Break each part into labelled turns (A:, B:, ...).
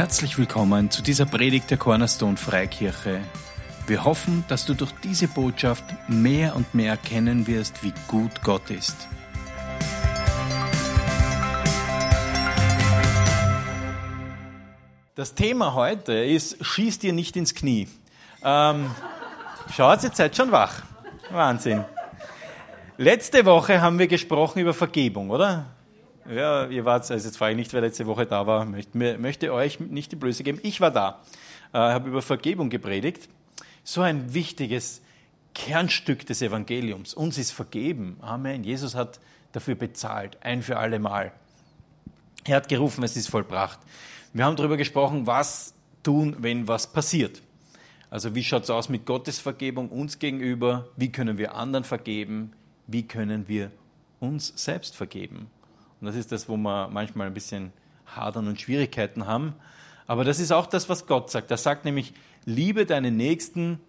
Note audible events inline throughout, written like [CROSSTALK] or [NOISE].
A: Herzlich willkommen zu dieser Predigt der Cornerstone Freikirche. Wir hoffen, dass du durch diese Botschaft mehr und mehr erkennen wirst, wie gut Gott ist.
B: Das Thema heute ist, schieß dir nicht ins Knie. Ähm, schaut, ihr seid schon wach. Wahnsinn. Letzte Woche haben wir gesprochen über Vergebung, oder? Ja, ihr wart, also jetzt frage ich nicht, wer letzte Woche da war, möchte, möchte euch nicht die Blöße geben. Ich war da, äh, habe über Vergebung gepredigt. So ein wichtiges Kernstück des Evangeliums. Uns ist vergeben. Amen. Jesus hat dafür bezahlt, ein für alle Mal. Er hat gerufen, es ist vollbracht. Wir haben darüber gesprochen, was tun, wenn was passiert. Also wie schaut es aus mit Gottes Vergebung uns gegenüber? Wie können wir anderen vergeben? Wie können wir uns selbst vergeben? Und das ist das, wo wir manchmal ein bisschen hadern und Schwierigkeiten haben. Aber das ist auch das, was Gott sagt. Er sagt nämlich, liebe deinen Nächsten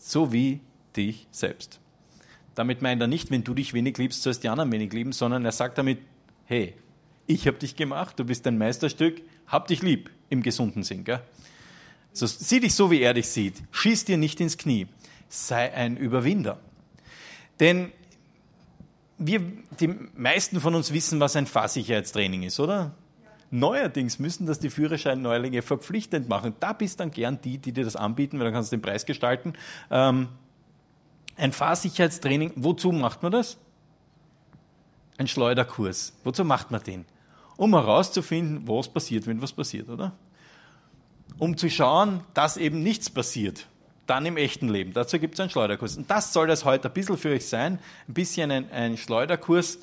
B: so wie dich selbst. Damit meint er nicht, wenn du dich wenig liebst, sollst die anderen wenig lieben, sondern er sagt damit, hey, ich habe dich gemacht, du bist ein Meisterstück, hab dich lieb im gesunden Sinn. Gell? So, sieh dich so, wie er dich sieht. Schieß dir nicht ins Knie. Sei ein Überwinder. Denn wir, die meisten von uns wissen, was ein Fahrsicherheitstraining ist, oder? Neuerdings müssen das die Führerschein-Neulinge verpflichtend machen. Da bist dann gern die, die dir das anbieten, weil dann kannst du den Preis gestalten. Ähm, ein Fahrsicherheitstraining, wozu macht man das? Ein Schleuderkurs. Wozu macht man den? Um herauszufinden, was passiert, wenn was passiert, oder? Um zu schauen, dass eben nichts passiert dann im echten Leben. Dazu gibt es einen Schleuderkurs. Und das soll das heute ein bisschen für euch sein, ein bisschen ein, ein Schleuderkurs,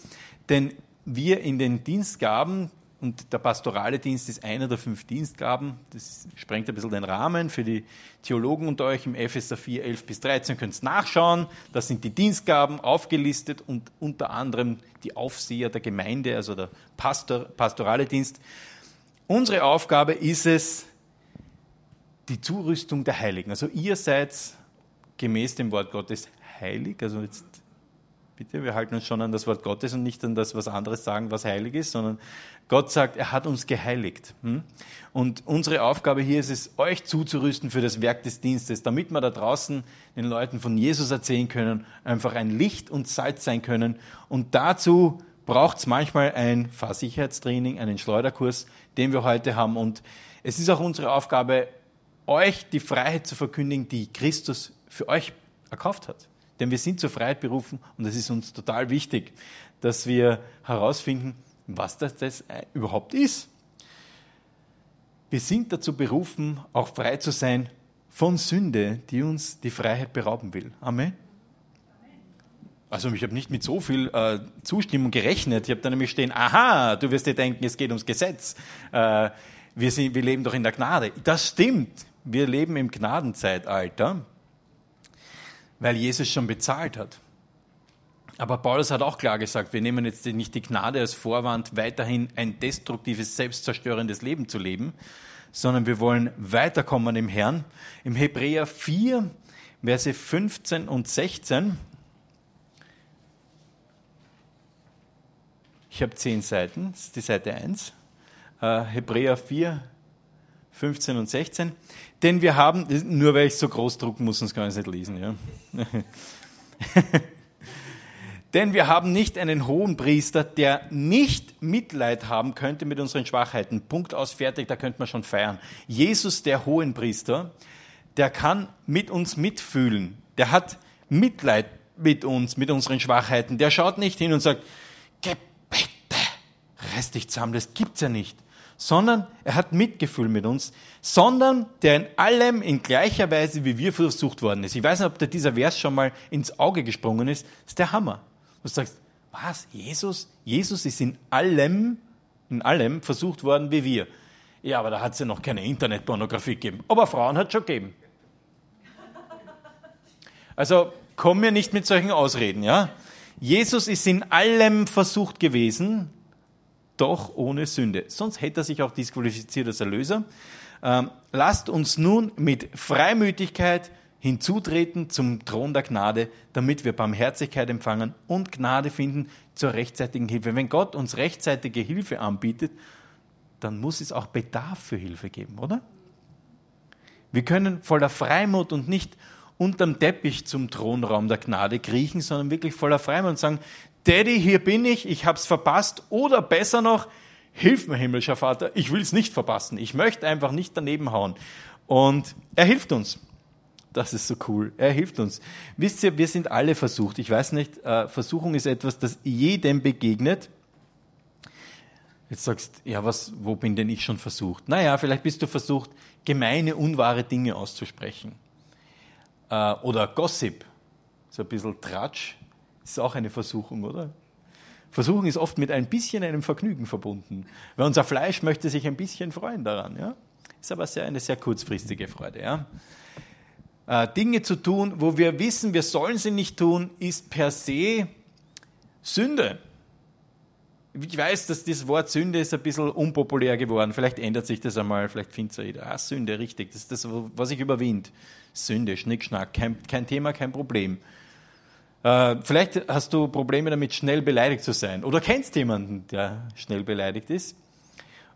B: denn wir in den Dienstgaben, und der pastorale Dienst ist einer der fünf Dienstgaben, das sprengt ein bisschen den Rahmen für die Theologen unter euch im Epheser 4, 11 bis 13, könnt ihr nachschauen, das sind die Dienstgaben aufgelistet und unter anderem die Aufseher der Gemeinde, also der Pastor, pastorale Dienst. Unsere Aufgabe ist es, die Zurüstung der Heiligen. Also ihr seid gemäß dem Wort Gottes heilig. Also jetzt bitte, wir halten uns schon an das Wort Gottes und nicht an das, was anderes sagen, was heilig ist, sondern Gott sagt, er hat uns geheiligt. Hm? Und unsere Aufgabe hier ist es, euch zuzurüsten für das Werk des Dienstes, damit wir da draußen den Leuten von Jesus erzählen können, einfach ein Licht und Salz sein können. Und dazu braucht es manchmal ein Fahrsicherheitstraining, einen Schleuderkurs, den wir heute haben. Und es ist auch unsere Aufgabe, euch die Freiheit zu verkündigen, die Christus für euch erkauft hat. Denn wir sind zur Freiheit berufen und es ist uns total wichtig, dass wir herausfinden, was das, das überhaupt ist. Wir sind dazu berufen, auch frei zu sein von Sünde, die uns die Freiheit berauben will. Amen. Also ich habe nicht mit so viel äh, Zustimmung gerechnet. Ich habe da nämlich stehen, aha, du wirst dir denken, es geht ums Gesetz. Äh, wir, sind, wir leben doch in der Gnade. Das stimmt wir leben im Gnadenzeitalter, weil Jesus schon bezahlt hat. Aber Paulus hat auch klar gesagt, wir nehmen jetzt nicht die Gnade als Vorwand, weiterhin ein destruktives, selbstzerstörendes Leben zu leben, sondern wir wollen weiterkommen im Herrn. Im Hebräer 4, Verse 15 und 16. Ich habe zehn Seiten, das ist die Seite 1. Äh, Hebräer 4, 15 und 16. Denn wir haben, nur weil ich so groß drucken muss, sonst kann ich es nicht lesen. Ja. [LAUGHS] Denn wir haben nicht einen hohen Priester, der nicht Mitleid haben könnte mit unseren Schwachheiten. Punkt aus, fertig, da könnte man schon feiern. Jesus, der hohen Priester, der kann mit uns mitfühlen. Der hat Mitleid mit uns, mit unseren Schwachheiten. Der schaut nicht hin und sagt, Gebete, reiß dich zusammen, das gibt's ja nicht sondern er hat Mitgefühl mit uns, sondern der in allem in gleicher Weise wie wir versucht worden ist. Ich weiß nicht, ob dir dieser Vers schon mal ins Auge gesprungen ist. Das ist der Hammer. Du sagst, was? Jesus? Jesus ist in allem, in allem versucht worden wie wir. Ja, aber da hat es ja noch keine Internetpornografie gegeben. Aber Frauen hat es schon gegeben. Also komm mir nicht mit solchen Ausreden, ja? Jesus ist in allem versucht gewesen, doch ohne Sünde. Sonst hätte er sich auch disqualifiziert als Erlöser. Ähm, lasst uns nun mit Freimütigkeit hinzutreten zum Thron der Gnade, damit wir Barmherzigkeit empfangen und Gnade finden zur rechtzeitigen Hilfe. Wenn Gott uns rechtzeitige Hilfe anbietet, dann muss es auch Bedarf für Hilfe geben, oder? Wir können voller Freimut und nicht unterm Teppich zum Thronraum der Gnade kriechen, sondern wirklich voller Freimut und sagen, Daddy, hier bin ich, ich hab's verpasst oder besser noch, hilf mir, himmlischer Vater, ich will's nicht verpassen, ich möchte einfach nicht daneben hauen. Und er hilft uns. Das ist so cool. Er hilft uns. Wisst ihr, wir sind alle versucht. Ich weiß nicht, äh, Versuchung ist etwas, das jedem begegnet. Jetzt sagst du, ja, was, wo bin denn ich schon versucht? Naja, vielleicht bist du versucht, gemeine, unwahre Dinge auszusprechen. Äh, oder Gossip, so ein bisschen Tratsch, ist auch eine Versuchung, oder? Versuchung ist oft mit ein bisschen einem Vergnügen verbunden. Weil unser Fleisch möchte sich ein bisschen freuen daran, ja? Ist aber sehr, eine sehr kurzfristige Freude, ja? Äh, Dinge zu tun, wo wir wissen, wir sollen sie nicht tun, ist per se Sünde. Ich weiß, dass das Wort Sünde ist ein bisschen unpopulär geworden. Vielleicht ändert sich das einmal, vielleicht findet es jeder. Ah, Sünde, richtig. Das ist das, was ich überwind. Sünde, Schnickschnack, kein, kein Thema, kein Problem. Äh, vielleicht hast du Probleme damit, schnell beleidigt zu sein. Oder kennst jemanden, der schnell beleidigt ist.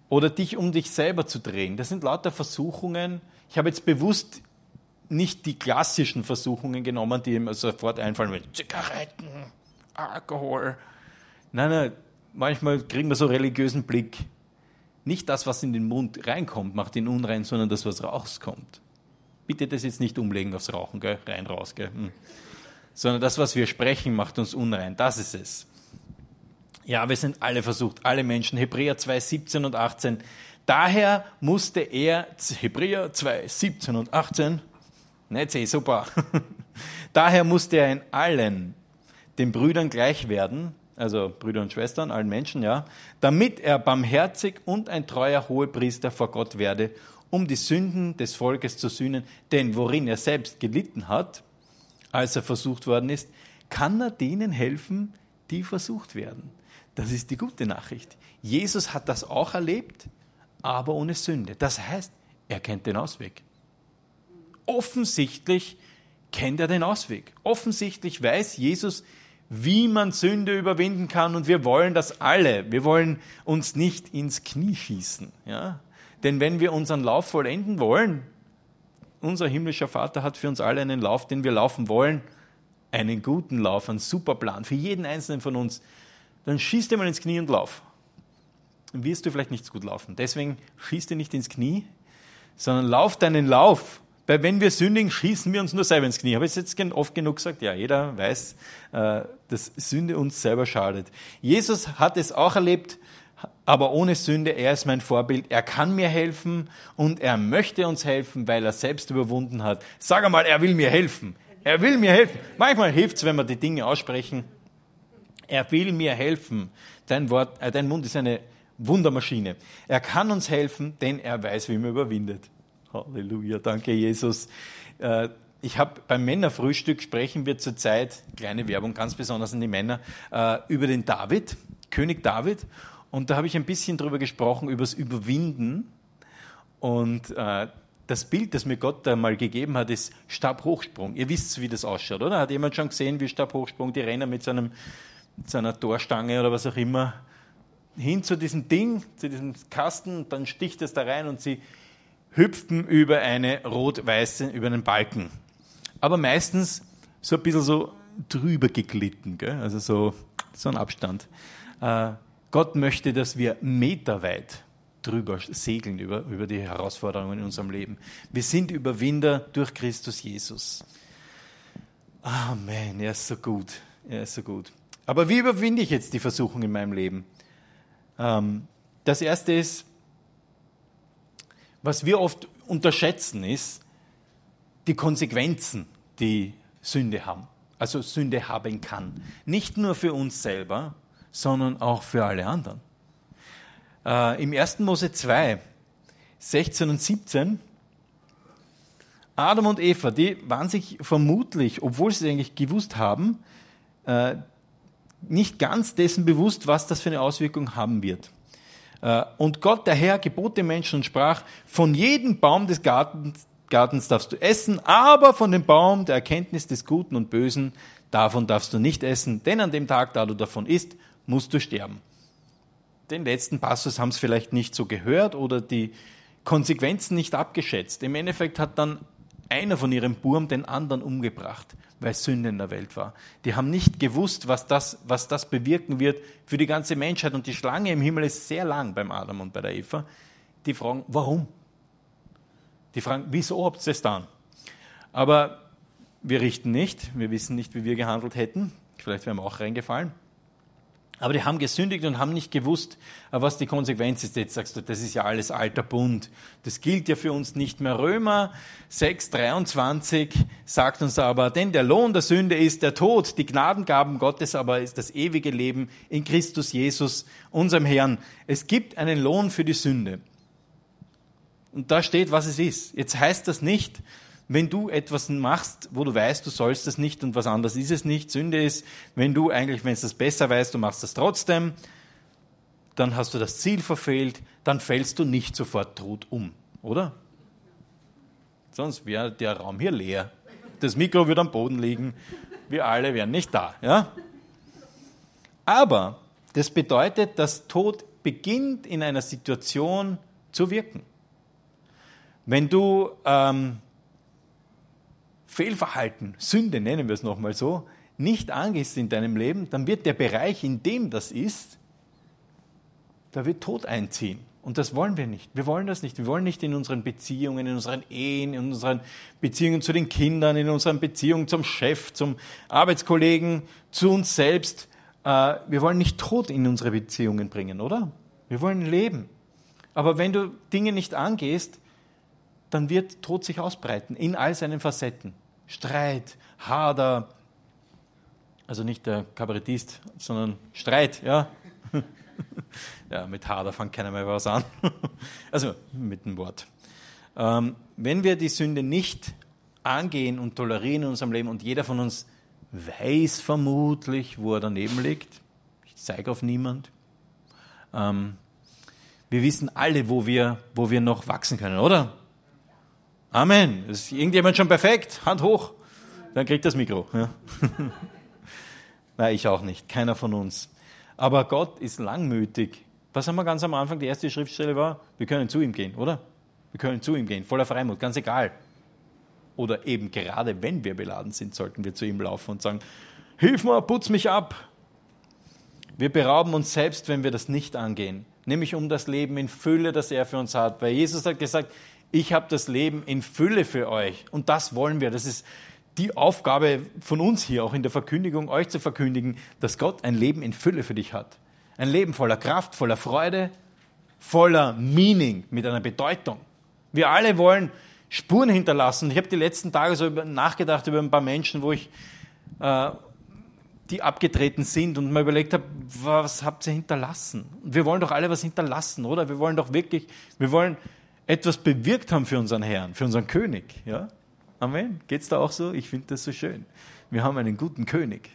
B: Oder dich um dich selber zu drehen. Das sind lauter Versuchungen. Ich habe jetzt bewusst nicht die klassischen Versuchungen genommen, die ihm sofort einfallen mit Zigaretten, Alkohol. Nein, nein, manchmal kriegen wir so religiösen Blick. Nicht das, was in den Mund reinkommt, macht ihn unrein, sondern das, was rauskommt. Bitte das jetzt nicht umlegen aufs Rauchen, gell? rein, raus. Gell? Hm. Sondern das, was wir sprechen, macht uns unrein. Das ist es. Ja, wir sind alle versucht, alle Menschen. Hebräer 2, 17 und 18. Daher musste er, Hebräer 2, 17 und 18, nicht sehr super. [LAUGHS] Daher musste er in allen den Brüdern gleich werden, also Brüder und Schwestern, allen Menschen, ja, damit er barmherzig und ein treuer Hohepriester vor Gott werde, um die Sünden des Volkes zu sühnen. Denn worin er selbst gelitten hat, als er versucht worden ist, kann er denen helfen, die versucht werden. Das ist die gute Nachricht. Jesus hat das auch erlebt, aber ohne Sünde. Das heißt, er kennt den Ausweg. Offensichtlich kennt er den Ausweg. Offensichtlich weiß Jesus, wie man Sünde überwinden kann und wir wollen das alle. Wir wollen uns nicht ins Knie schießen. Ja? Denn wenn wir unseren Lauf vollenden wollen, unser himmlischer Vater hat für uns alle einen Lauf, den wir laufen wollen, einen guten Lauf, einen super Plan für jeden einzelnen von uns, dann schieß dir mal ins Knie und lauf. Dann wirst du vielleicht nicht so gut laufen. Deswegen schieß dir nicht ins Knie, sondern lauf deinen Lauf weil wenn wir sündigen, schießen wir uns nur selber ins Knie. Habe ich jetzt oft genug gesagt? Ja, jeder weiß, äh, dass Sünde uns selber schadet. Jesus hat es auch erlebt, aber ohne Sünde. Er ist mein Vorbild. Er kann mir helfen und er möchte uns helfen, weil er selbst überwunden hat. Sag einmal, er will mir helfen. Er will mir helfen. Manchmal hilft es, wenn wir die Dinge aussprechen. Er will mir helfen. Dein, Wort, äh, dein Mund ist eine Wundermaschine. Er kann uns helfen, denn er weiß, wie man überwindet. Halleluja, danke Jesus. Äh, ich habe beim Männerfrühstück sprechen wir zurzeit, kleine Werbung ganz besonders an die Männer, äh, über den David, König David. Und da habe ich ein bisschen darüber gesprochen, über das Überwinden. Und äh, das Bild, das mir Gott da mal gegeben hat, ist Stabhochsprung. Ihr wisst, wie das ausschaut, oder? Hat jemand schon gesehen, wie Stabhochsprung, die rennen mit, so einem, mit so einer Torstange oder was auch immer hin zu diesem Ding, zu diesem Kasten, dann sticht es da rein und sie hüpfen über eine rot-weiße, über einen Balken. Aber meistens so ein bisschen so drüber geglitten, gell? also so, so ein Abstand. Äh, Gott möchte, dass wir meterweit drüber segeln über, über die Herausforderungen in unserem Leben. Wir sind Überwinder durch Christus Jesus. Amen, er ist so gut, er ist so gut. Aber wie überwinde ich jetzt die Versuchung in meinem Leben? Ähm, das erste ist, was wir oft unterschätzen, ist die Konsequenzen, die Sünde haben. Also Sünde haben kann. Nicht nur für uns selber, sondern auch für alle anderen. Äh, Im 1. Mose 2, 16 und 17, Adam und Eva, die waren sich vermutlich, obwohl sie es eigentlich gewusst haben, äh, nicht ganz dessen bewusst, was das für eine Auswirkung haben wird. Äh, und Gott, der Herr, gebot den Menschen und sprach, von jedem Baum des Gartens, Gartens darfst du essen, aber von dem Baum der Erkenntnis des Guten und Bösen, davon darfst du nicht essen, denn an dem Tag, da du davon isst, musst du sterben. den letzten Passus haben sie vielleicht nicht so gehört oder die Konsequenzen nicht abgeschätzt. Im Endeffekt hat dann einer von ihrem Burm den anderen umgebracht, weil Sünde in der Welt war. Die haben nicht gewusst, was das, was das bewirken wird für die ganze Menschheit. Und die Schlange im Himmel ist sehr lang beim Adam und bei der Eva. Die fragen, warum? Die fragen, wieso habt ihr es dann? Aber wir richten nicht, wir wissen nicht, wie wir gehandelt hätten. Vielleicht wären wir auch reingefallen. Aber die haben gesündigt und haben nicht gewusst, was die Konsequenz ist. Jetzt sagst du, das ist ja alles alter Bund. Das gilt ja für uns nicht mehr. Römer 6, 23 sagt uns aber, denn der Lohn der Sünde ist der Tod. Die Gnadengaben Gottes aber ist das ewige Leben in Christus Jesus, unserem Herrn. Es gibt einen Lohn für die Sünde. Und da steht, was es ist. Jetzt heißt das nicht, wenn du etwas machst, wo du weißt, du sollst das nicht und was anderes ist es nicht. Sünde ist, wenn du eigentlich, wenn es das besser weißt, du machst das trotzdem, dann hast du das Ziel verfehlt, dann fällst du nicht sofort tot um, oder? Sonst wäre der Raum hier leer. Das Mikro würde am Boden liegen, wir alle wären nicht da. Ja? Aber das bedeutet, dass Tod beginnt in einer Situation zu wirken. Wenn du ähm, Fehlverhalten, Sünde nennen wir es nochmal so, nicht angehst in deinem Leben, dann wird der Bereich, in dem das ist, da wird Tod einziehen. Und das wollen wir nicht. Wir wollen das nicht. Wir wollen nicht in unseren Beziehungen, in unseren Ehen, in unseren Beziehungen zu den Kindern, in unseren Beziehungen zum Chef, zum Arbeitskollegen, zu uns selbst. Äh, wir wollen nicht Tod in unsere Beziehungen bringen, oder? Wir wollen leben. Aber wenn du Dinge nicht angehst, dann wird Tod sich ausbreiten in all seinen Facetten. Streit, Hader, also nicht der Kabarettist, sondern Streit, ja. [LAUGHS] ja, mit Hader fängt keiner mehr was an. [LAUGHS] also mit dem Wort. Ähm, wenn wir die Sünde nicht angehen und tolerieren in unserem Leben und jeder von uns weiß vermutlich, wo er daneben liegt, ich zeige auf niemand, ähm, wir wissen alle, wo wir, wo wir noch wachsen können, oder? Amen. Ist irgendjemand schon perfekt? Hand hoch. Dann kriegt das Mikro. Ja. [LAUGHS] Nein, ich auch nicht. Keiner von uns. Aber Gott ist langmütig. Was haben wir ganz am Anfang? Die erste Schriftstelle war, wir können zu ihm gehen, oder? Wir können zu ihm gehen, voller Freimut, ganz egal. Oder eben gerade wenn wir beladen sind, sollten wir zu ihm laufen und sagen, hilf mir, putz mich ab. Wir berauben uns selbst, wenn wir das nicht angehen. Nämlich um das Leben in Fülle, das er für uns hat. Weil Jesus hat gesagt, ich habe das Leben in Fülle für euch. Und das wollen wir. Das ist die Aufgabe von uns hier, auch in der Verkündigung, euch zu verkündigen, dass Gott ein Leben in Fülle für dich hat. Ein Leben voller Kraft, voller Freude, voller Meaning, mit einer Bedeutung. Wir alle wollen Spuren hinterlassen. Ich habe die letzten Tage so nachgedacht über ein paar Menschen, wo ich, äh, die abgetreten sind und mal überlegt habe, was habt ihr hinterlassen? wir wollen doch alle was hinterlassen, oder? Wir wollen doch wirklich, wir wollen etwas bewirkt haben für unseren Herrn, für unseren König. Ja? Amen. Geht's da auch so? Ich finde das so schön. Wir haben einen guten König.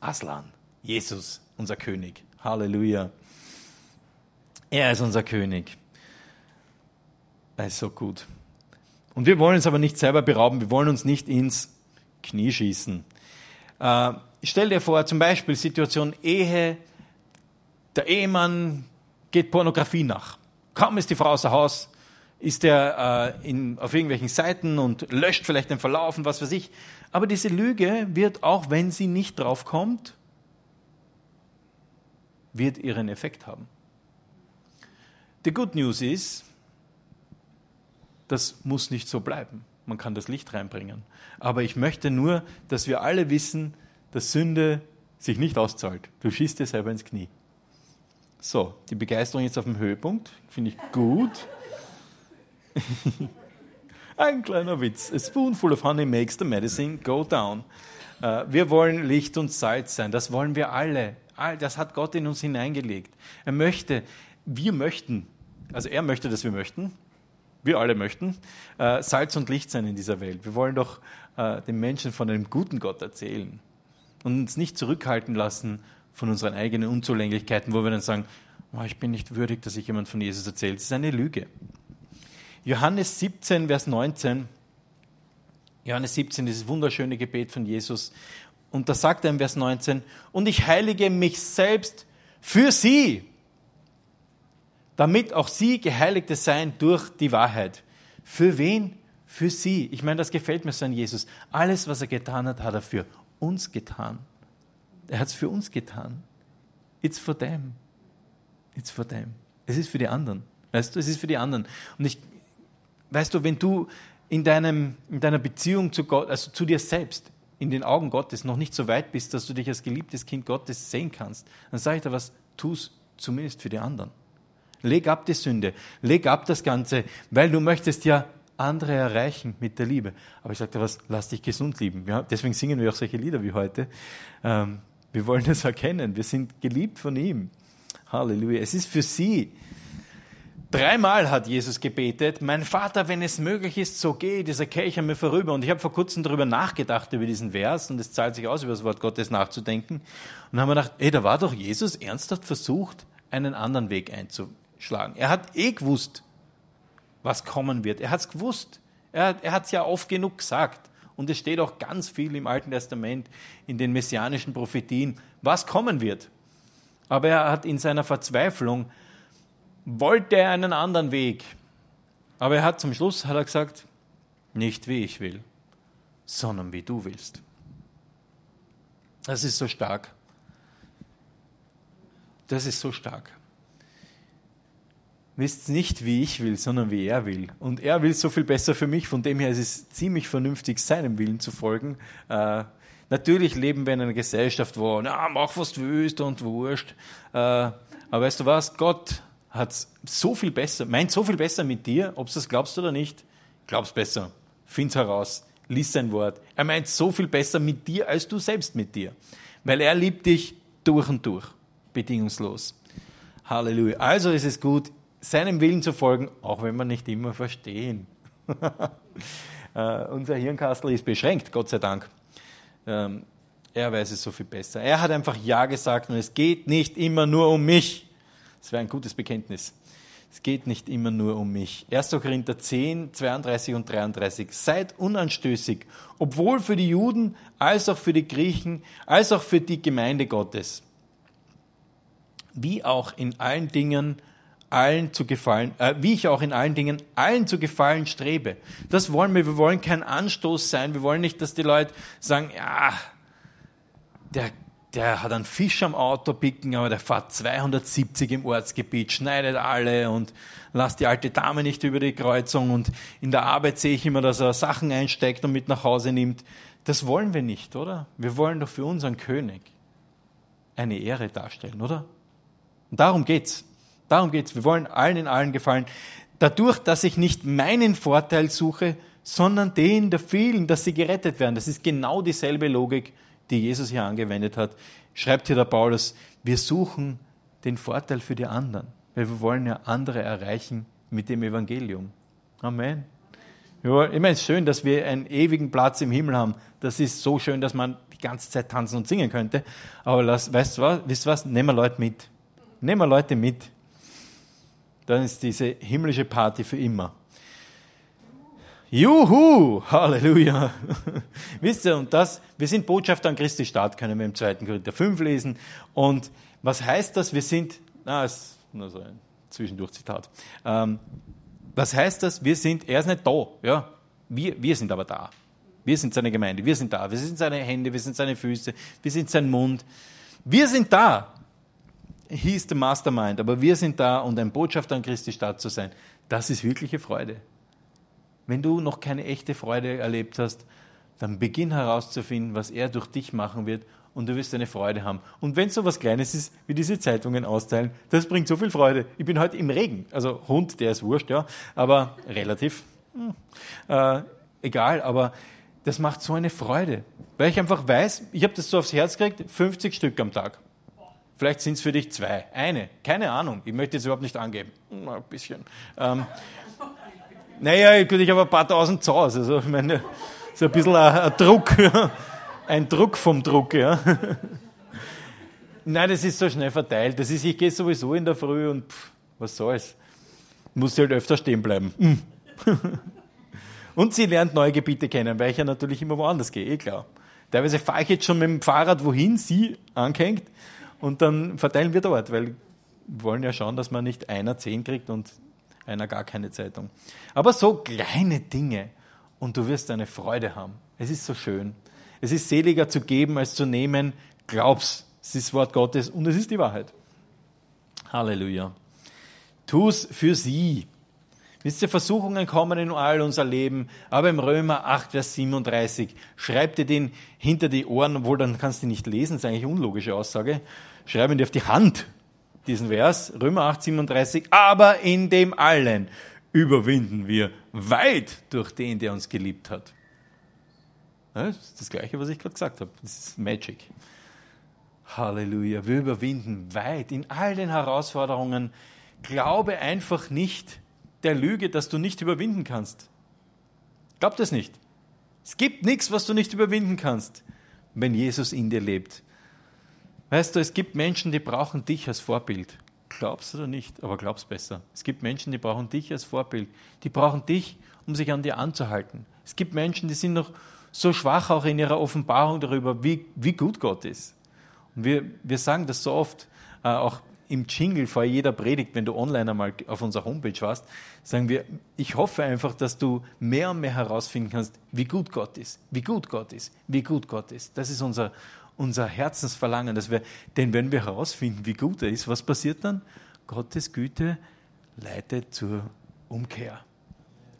B: Aslan, Jesus, unser König. Halleluja. Er ist unser König. Er ist so gut. Und wir wollen uns aber nicht selber berauben, wir wollen uns nicht ins Knie schießen. Äh, stell dir vor, zum Beispiel Situation Ehe, der Ehemann geht Pornografie nach. Kaum ist die Frau außer Haus, ist er äh, in, auf irgendwelchen Seiten und löscht vielleicht den Verlauf und was weiß ich. Aber diese Lüge wird, auch wenn sie nicht drauf kommt, wird ihren Effekt haben. Die Good News ist, das muss nicht so bleiben. Man kann das Licht reinbringen. Aber ich möchte nur, dass wir alle wissen, dass Sünde sich nicht auszahlt. Du schießt dir selber ins Knie. So, die Begeisterung ist auf dem Höhepunkt, finde ich gut. [LAUGHS] Ein kleiner Witz. A spoonful of honey makes the medicine go down. Äh, wir wollen Licht und Salz sein, das wollen wir alle. Das hat Gott in uns hineingelegt. Er möchte, wir möchten, also er möchte, dass wir möchten, wir alle möchten, äh, Salz und Licht sein in dieser Welt. Wir wollen doch äh, den Menschen von einem guten Gott erzählen und uns nicht zurückhalten lassen von unseren eigenen Unzulänglichkeiten, wo wir dann sagen, oh, ich bin nicht würdig, dass ich jemand von Jesus erzählt. Das ist eine Lüge. Johannes 17, Vers 19. Johannes 17, dieses wunderschöne Gebet von Jesus. Und da sagt er im Vers 19, und ich heilige mich selbst Für sie, damit auch sie Geheiligte seien durch die Wahrheit. Für wen? Für sie. Ich meine, das gefällt mir so an Jesus. Alles, was er getan hat, hat er für uns getan. Er hat es für uns getan. It's for them. It's for them. Es ist für die anderen. Weißt du, es ist für die anderen. Und ich, weißt du, wenn du in, deinem, in deiner Beziehung zu Gott, also zu dir selbst, in den Augen Gottes noch nicht so weit bist, dass du dich als geliebtes Kind Gottes sehen kannst, dann sage ich dir was, tu es zumindest für die anderen. Leg ab die Sünde, leg ab das Ganze, weil du möchtest ja andere erreichen mit der Liebe. Aber ich sage dir was, lass dich gesund lieben. Ja, deswegen singen wir auch solche Lieder wie heute. Ähm, wir wollen das erkennen. Wir sind geliebt von ihm. Halleluja. Es ist für sie. Dreimal hat Jesus gebetet, mein Vater, wenn es möglich ist, so geh dieser Kelch an mir vorüber. Und ich habe vor kurzem darüber nachgedacht, über diesen Vers, und es zahlt sich aus, über das Wort Gottes nachzudenken. Und haben wir gedacht, ey, da war doch Jesus ernsthaft versucht, einen anderen Weg einzuschlagen. Er hat eh gewusst, was kommen wird. Er hat es gewusst. Er, er hat es ja oft genug gesagt. Und es steht auch ganz viel im Alten Testament, in den messianischen Prophetien, was kommen wird. Aber er hat in seiner Verzweiflung, wollte er einen anderen Weg. Aber er hat zum Schluss hat er gesagt, nicht wie ich will, sondern wie du willst. Das ist so stark. Das ist so stark wisst nicht, wie ich will, sondern wie er will. Und er will so viel besser für mich, von dem her ist es ziemlich vernünftig, seinem Willen zu folgen. Äh, natürlich leben wir in einer Gesellschaft, wo, na, mach was du willst und wurscht. Äh, aber weißt du was, Gott hat so viel besser, meint so viel besser mit dir, ob du das glaubst oder nicht, glaubst besser, find's heraus, lies sein Wort. Er meint so viel besser mit dir, als du selbst mit dir. Weil er liebt dich durch und durch, bedingungslos. Halleluja. Also ist es gut, seinem Willen zu folgen, auch wenn wir nicht immer verstehen. uh, [LAUGHS] unser Hirnkastel ist beschränkt, Gott sei Dank. Ähm, er weiß es so viel besser. Er hat einfach Ja gesagt und es geht nicht immer nur um mich. Das wäre ein gutes Bekenntnis. Es geht nicht immer nur um mich. 1. Korinther 10, 32 und 33. Seid unanstößig, obwohl für die Juden, als auch für die Griechen, als auch für die Gemeinde Gottes. Wie auch in allen Dingen allen zu gefallen, äh, wie ich auch in allen Dingen allen zu gefallen strebe. Das wollen wir. Wir wollen kein Anstoß sein. Wir wollen nicht, dass die Leute sagen, ja, der, der hat einen Fisch am Auto picken, aber der fährt 270 im Ortsgebiet, schneidet alle und lasst die alte Dame nicht über die Kreuzung und in der Arbeit sehe ich immer, dass er Sachen einsteckt und mit nach Hause nimmt. Das wollen wir nicht, oder? Wir wollen doch für unseren König eine Ehre darstellen, oder? Und darum geht's. Darum geht's. Wir wollen allen in allen gefallen. Dadurch, dass ich nicht meinen Vorteil suche, sondern den der vielen, dass sie gerettet werden. Das ist genau dieselbe Logik, die Jesus hier angewendet hat. Schreibt hier der Paulus, wir suchen den Vorteil für die anderen, weil wir wollen ja andere erreichen mit dem Evangelium. Amen. Ich meine, es ist schön, dass wir einen ewigen Platz im Himmel haben. Das ist so schön, dass man die ganze Zeit tanzen und singen könnte. Aber lass, weißt du was? Wisst was? Nehmen wir Leute mit. Nehmen wir Leute mit dann ist diese himmlische Party für immer. Juhu, Halleluja. [LAUGHS] Wisst ihr, und das, wir sind Botschafter an Christi Staat, können wir im 2. Korinther 5 lesen. Und was heißt das? Wir sind, na, ist nur so ein Zwischendurchzitat. Ähm, was heißt das? Wir sind, er ist nicht da, ja. Wir, wir sind aber da. Wir sind seine Gemeinde, wir sind da. Wir sind seine Hände, wir sind seine Füße, wir sind sein Mund. Wir sind da hieß der Mastermind, aber wir sind da und ein Botschafter an Christi Stadt zu sein, das ist wirkliche Freude. Wenn du noch keine echte Freude erlebt hast, dann beginn herauszufinden, was er durch dich machen wird und du wirst eine Freude haben. Und wenn es so was Kleines ist, wie diese Zeitungen austeilen, das bringt so viel Freude. Ich bin heute im Regen, also Hund, der ist wurscht, ja, aber relativ, hm, äh, egal, aber das macht so eine Freude, weil ich einfach weiß, ich habe das so aufs Herz gekriegt, 50 Stück am Tag. Vielleicht sind es für dich zwei. Eine. Keine Ahnung. Ich möchte jetzt überhaupt nicht angeben. Mal ein bisschen. Ähm, naja, gut, ich habe ein paar tausend zu Hause. Also, ich meine, so ein bisschen ein, ein Druck. [LAUGHS] ein Druck vom Druck, ja. Nein, das ist so schnell verteilt. Das ist, ich gehe sowieso in der Früh und pff, was soll's. Muss halt öfter stehen bleiben. Hm. [LAUGHS] und sie lernt neue Gebiete kennen, weil ich ja natürlich immer woanders gehe, eh klar. Teilweise fahre ich jetzt schon mit dem Fahrrad, wohin sie anhängt und dann verteilen wir dort, weil wir wollen ja schauen, dass man nicht einer zehn kriegt und einer gar keine Zeitung. Aber so kleine Dinge und du wirst eine Freude haben. Es ist so schön. Es ist seliger zu geben als zu nehmen. Glaub's, es ist das Wort Gottes und es ist die Wahrheit. Halleluja. Tu's für sie. Wisst ihr, Versuchungen kommen in all unser Leben, aber im Römer 8, Vers 37, schreibt ihr den hinter die Ohren, obwohl dann kannst du nicht lesen, das ist eigentlich eine unlogische Aussage, schreiben dir auf die Hand, diesen Vers, Römer 8, 37, aber in dem allen überwinden wir weit durch den, der uns geliebt hat. Das ist das Gleiche, was ich gerade gesagt habe. Das ist Magic. Halleluja. Wir überwinden weit in all den Herausforderungen. Glaube einfach nicht, der Lüge, dass du nicht überwinden kannst. Glaub das nicht. Es gibt nichts, was du nicht überwinden kannst, wenn Jesus in dir lebt. Weißt du, es gibt Menschen, die brauchen dich als Vorbild. Glaubst du oder nicht, aber glaub's besser. Es gibt Menschen, die brauchen dich als Vorbild. Die brauchen dich, um sich an dir anzuhalten. Es gibt Menschen, die sind noch so schwach auch in ihrer Offenbarung darüber, wie, wie gut Gott ist. Und wir, wir sagen das so oft, äh, auch im Jingle vor jeder Predigt, wenn du online einmal auf unserer Homepage warst, sagen wir, ich hoffe einfach, dass du mehr und mehr herausfinden kannst, wie gut Gott ist, wie gut Gott ist, wie gut Gott ist. Das ist unser, unser Herzensverlangen, dass wir, denn wenn wir herausfinden, wie gut er ist, was passiert dann? Gottes Güte leitet zur Umkehr.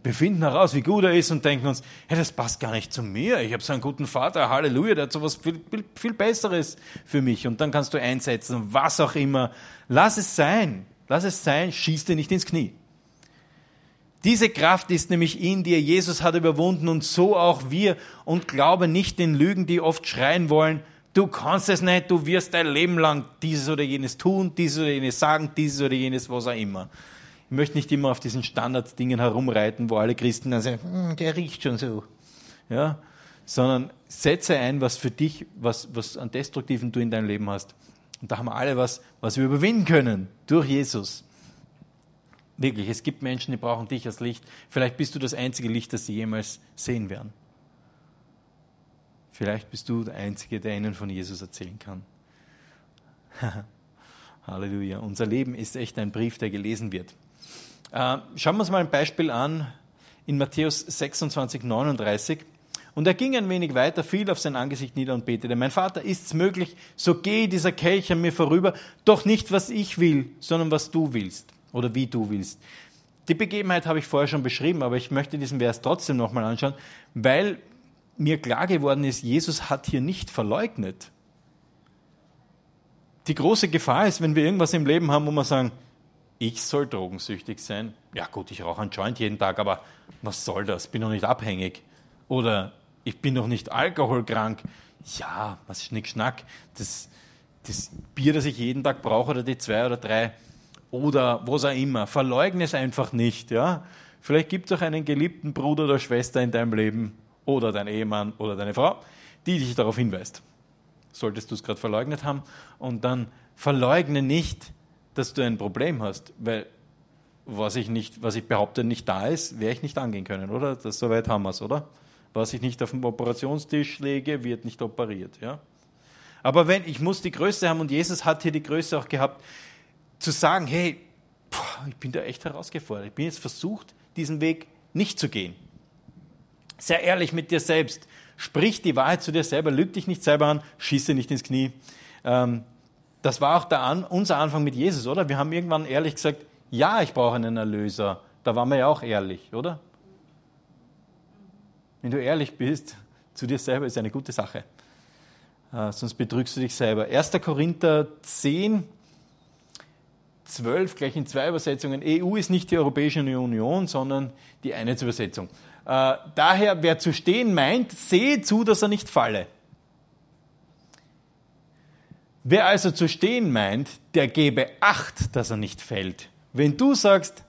B: Wir finden heraus, wie gut er ist und denken uns, hey, das passt gar nicht zu mir. Ich habe so einen guten Vater, Halleluja, der hat so was viel, viel, viel Besseres für mich. Und dann kannst du einsetzen, was auch immer. Lass es sein. Lass es sein. Schieß dir nicht ins Knie. Diese Kraft ist nämlich in dir. Jesus hat überwunden und so auch wir. Und glaube nicht den Lügen, die oft schreien wollen. Du kannst es nicht, du wirst dein Leben lang dieses oder jenes tun, dieses oder jenes sagen, dieses oder jenes, was auch immer. Ich möchte nicht immer auf diesen Standarddingen herumreiten, wo alle Christen dann sagen, hm, der riecht schon so. Ja? Sondern setze ein, was für dich, was, was an Destruktiven du in deinem Leben hast. Und da haben wir alle was, was wir überwinden können durch Jesus. Wirklich, es gibt Menschen, die brauchen dich als Licht. Vielleicht bist du das einzige Licht, das sie jemals sehen werden. Vielleicht bist du der Einzige, der ihnen von Jesus erzählen kann. [LAUGHS] Halleluja. Unser Leben ist echt ein Brief, der gelesen wird. Äh, schauen wir uns mal ein Beispiel an in Matthäus 26, 39. Und er ging ein wenig weiter, fiel auf sein Angesicht nieder und betete, mein Vater, ist's möglich, so gehe dieser Kelch an mir vorüber, doch nicht was ich will, sondern was du willst oder wie du willst. Die Begebenheit habe ich vorher schon beschrieben, aber ich möchte diesen Vers trotzdem nochmal anschauen, weil mir klar geworden ist, Jesus hat hier nicht verleugnet. Die große Gefahr ist, wenn wir irgendwas im Leben haben, wo wir sagen, ich soll drogensüchtig sein. Ja gut, ich rauche einen Joint jeden Tag, aber was soll das? Bin noch nicht abhängig. Oder ich bin noch nicht alkoholkrank. Ja, was ist Schnick, Das, das Bier, das ich jeden Tag brauche, oder die zwei oder drei, oder was auch immer. Verleugne es einfach nicht. Ja? Vielleicht gibt es auch einen geliebten Bruder oder Schwester in deinem Leben, oder dein Ehemann oder deine Frau, die dich darauf hinweist. Solltest du es gerade verleugnet haben. Und dann verleugne nicht, dass du ein Problem hast, weil was ich, nicht, was ich behaupte nicht da ist, werde ich nicht angehen können, oder? Das, soweit haben wir es, oder? Was ich nicht auf den Operationstisch lege, wird nicht operiert, ja? Aber wenn, ich muss die Größe haben und Jesus hat hier die Größe auch gehabt, zu sagen, hey, ich bin da echt herausgefordert. Ich bin jetzt versucht, diesen Weg nicht zu gehen. Sehr ehrlich mit dir selbst. Sprich die Wahrheit zu dir selber, lüg dich nicht selber an, schieße nicht ins Knie. Ähm, das war auch der An unser Anfang mit Jesus, oder? Wir haben irgendwann ehrlich gesagt, ja, ich brauche einen Erlöser. Da waren wir ja auch ehrlich, oder? Wenn du ehrlich bist zu dir selber, ist eine gute Sache. Äh, sonst betrügst du dich selber. 1. Korinther 10, 12, gleich in zwei Übersetzungen. EU ist nicht die Europäische Union, sondern die Einheitsübersetzung. Äh, daher, wer zu stehen meint, sehe zu, dass er nicht falle. Wer also zu stehen meint, der gebe Acht, dass er nicht fällt. Wenn du sagst,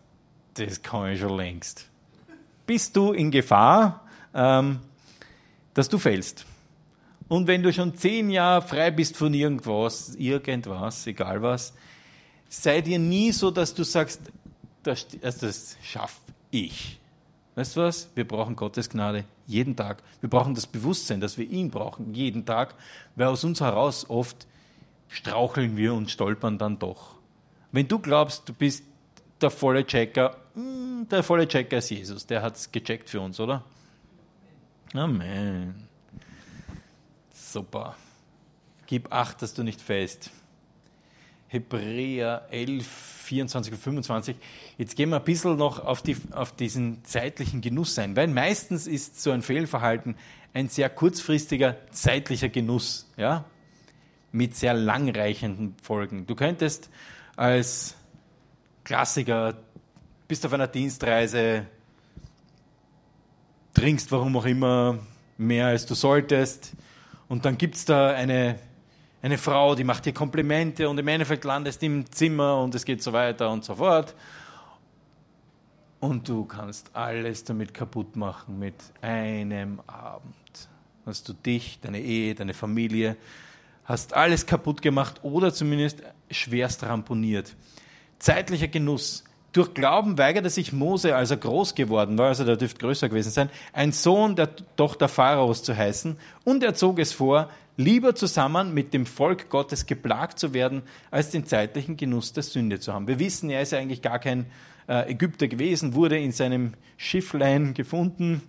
B: das kann ich schon längst, bist du in Gefahr, ähm, dass du fällst. Und wenn du schon zehn Jahre frei bist von irgendwas, irgendwas, egal was, sei dir nie so, dass du sagst, das, das schaffe ich. Weißt du was? Wir brauchen Gottes Gnade jeden Tag. Wir brauchen das Bewusstsein, dass wir ihn brauchen jeden Tag, weil aus uns heraus oft straucheln wir und stolpern dann doch. Wenn du glaubst, du bist der volle Checker, hm, der volle Checker ist Jesus, der hat es gecheckt für uns, oder? Amen. Super. Gib acht, dass du nicht fällst. Hebräer 11, 24 und 25. Jetzt gehen wir ein bisschen noch auf, die, auf diesen zeitlichen Genuss ein, weil meistens ist so ein Fehlverhalten ein sehr kurzfristiger zeitlicher Genuss, ja, mit sehr langreichenden Folgen. Du könntest als Klassiker, bist auf einer Dienstreise, trinkst warum auch immer mehr als du solltest und dann gibt es da eine eine Frau, die macht dir Komplimente und im Endeffekt landest im Zimmer und es geht so weiter und so fort. Und du kannst alles damit kaputt machen mit einem Abend. Hast du dich, deine Ehe, deine Familie, hast alles kaputt gemacht oder zumindest schwerst ramponiert. Zeitlicher Genuss. Durch Glauben weigerte sich Mose, als er groß geworden war, also der dürfte größer gewesen sein, ein Sohn der Tochter Pharaos zu heißen, und er zog es vor, lieber zusammen mit dem Volk Gottes geplagt zu werden, als den zeitlichen Genuss der Sünde zu haben. Wir wissen, er ist ja eigentlich gar kein äh, Ägypter gewesen, wurde in seinem Schifflein gefunden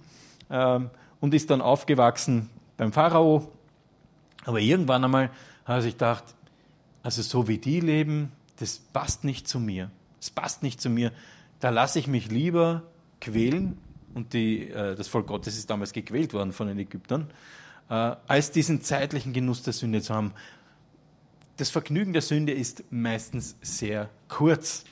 B: äh, und ist dann aufgewachsen beim Pharao. Aber irgendwann einmal hat er sich gedacht, also so wie die leben, das passt nicht zu mir. Das passt nicht zu mir. Da lasse ich mich lieber quälen. Und die, äh, das Volk Gottes ist damals gequält worden von den Ägyptern als diesen zeitlichen Genuss der Sünde zu haben. Das Vergnügen der Sünde ist meistens sehr kurz.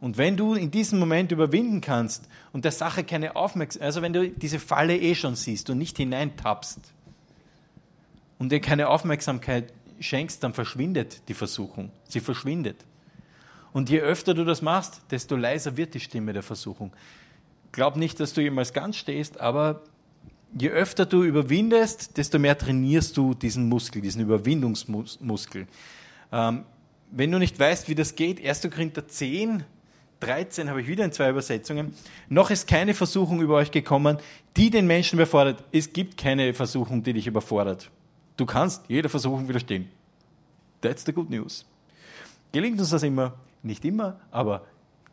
B: Und wenn du in diesem Moment überwinden kannst und der Sache keine Aufmerksamkeit, also wenn du diese Falle eh schon siehst und nicht hineintappst und dir keine Aufmerksamkeit schenkst, dann verschwindet die Versuchung. Sie verschwindet. Und je öfter du das machst, desto leiser wird die Stimme der Versuchung. Glaub nicht, dass du jemals ganz stehst, aber je öfter du überwindest, desto mehr trainierst du diesen Muskel, diesen Überwindungsmuskel. Ähm, wenn du nicht weißt, wie das geht, 1. Korinther 10, 13 habe ich wieder in zwei Übersetzungen. Noch ist keine Versuchung über euch gekommen, die den Menschen überfordert. Es gibt keine Versuchung, die dich überfordert. Du kannst jeder Versuchung widerstehen. That's the good news. Gelingt uns das immer? Nicht immer, aber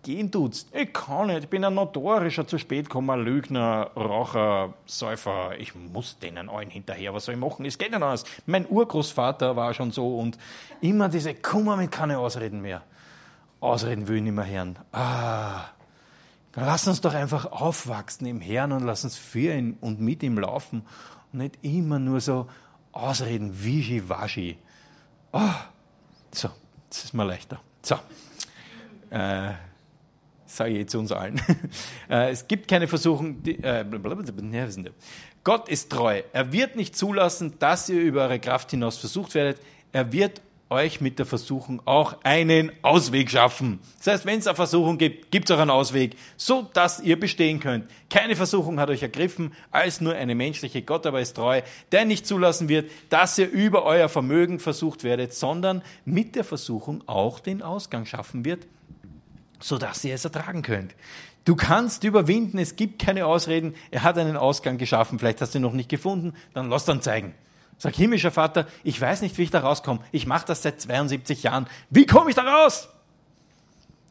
B: Gehen tut's. Ich kann nicht. Ich bin ein notorischer zu spät kommen, Lügner, Raucher, Säufer. Ich muss denen allen hinterher. Was soll ich machen? Es geht nicht anders. Mein Urgroßvater war schon so und immer diese Kummer mit keine Ausreden mehr. Ausreden will ich nicht mehr hören. Ah, lass uns doch einfach aufwachsen im Herrn und lass uns für ihn und mit ihm laufen und nicht immer nur so Ausreden, wischi-waschi. Oh, so, das ist mal leichter. So. Äh, sage ich jetzt uns allen. [LAUGHS] Äh, es gibt keine Versuchung. Die, äh, Gott ist treu. Er wird nicht zulassen, dass ihr über eure Kraft hinaus versucht werdet. Er wird euch mit der Versuchung auch einen Ausweg schaffen. Das heißt, wenn es eine Versuchung gibt, gibt es auch einen Ausweg, so dass ihr bestehen könnt. Keine Versuchung hat euch ergriffen, als nur eine menschliche. Gott aber ist treu, der nicht zulassen wird, dass ihr über euer Vermögen versucht werdet, sondern mit der Versuchung auch den Ausgang schaffen wird, sodass ihr es ertragen könnt. Du kannst überwinden, es gibt keine Ausreden. Er hat einen Ausgang geschaffen, vielleicht hast du ihn noch nicht gefunden, dann lass dann zeigen. Sag, himmlischer Vater, ich weiß nicht, wie ich da rauskomme. Ich mache das seit 72 Jahren. Wie komme ich da raus?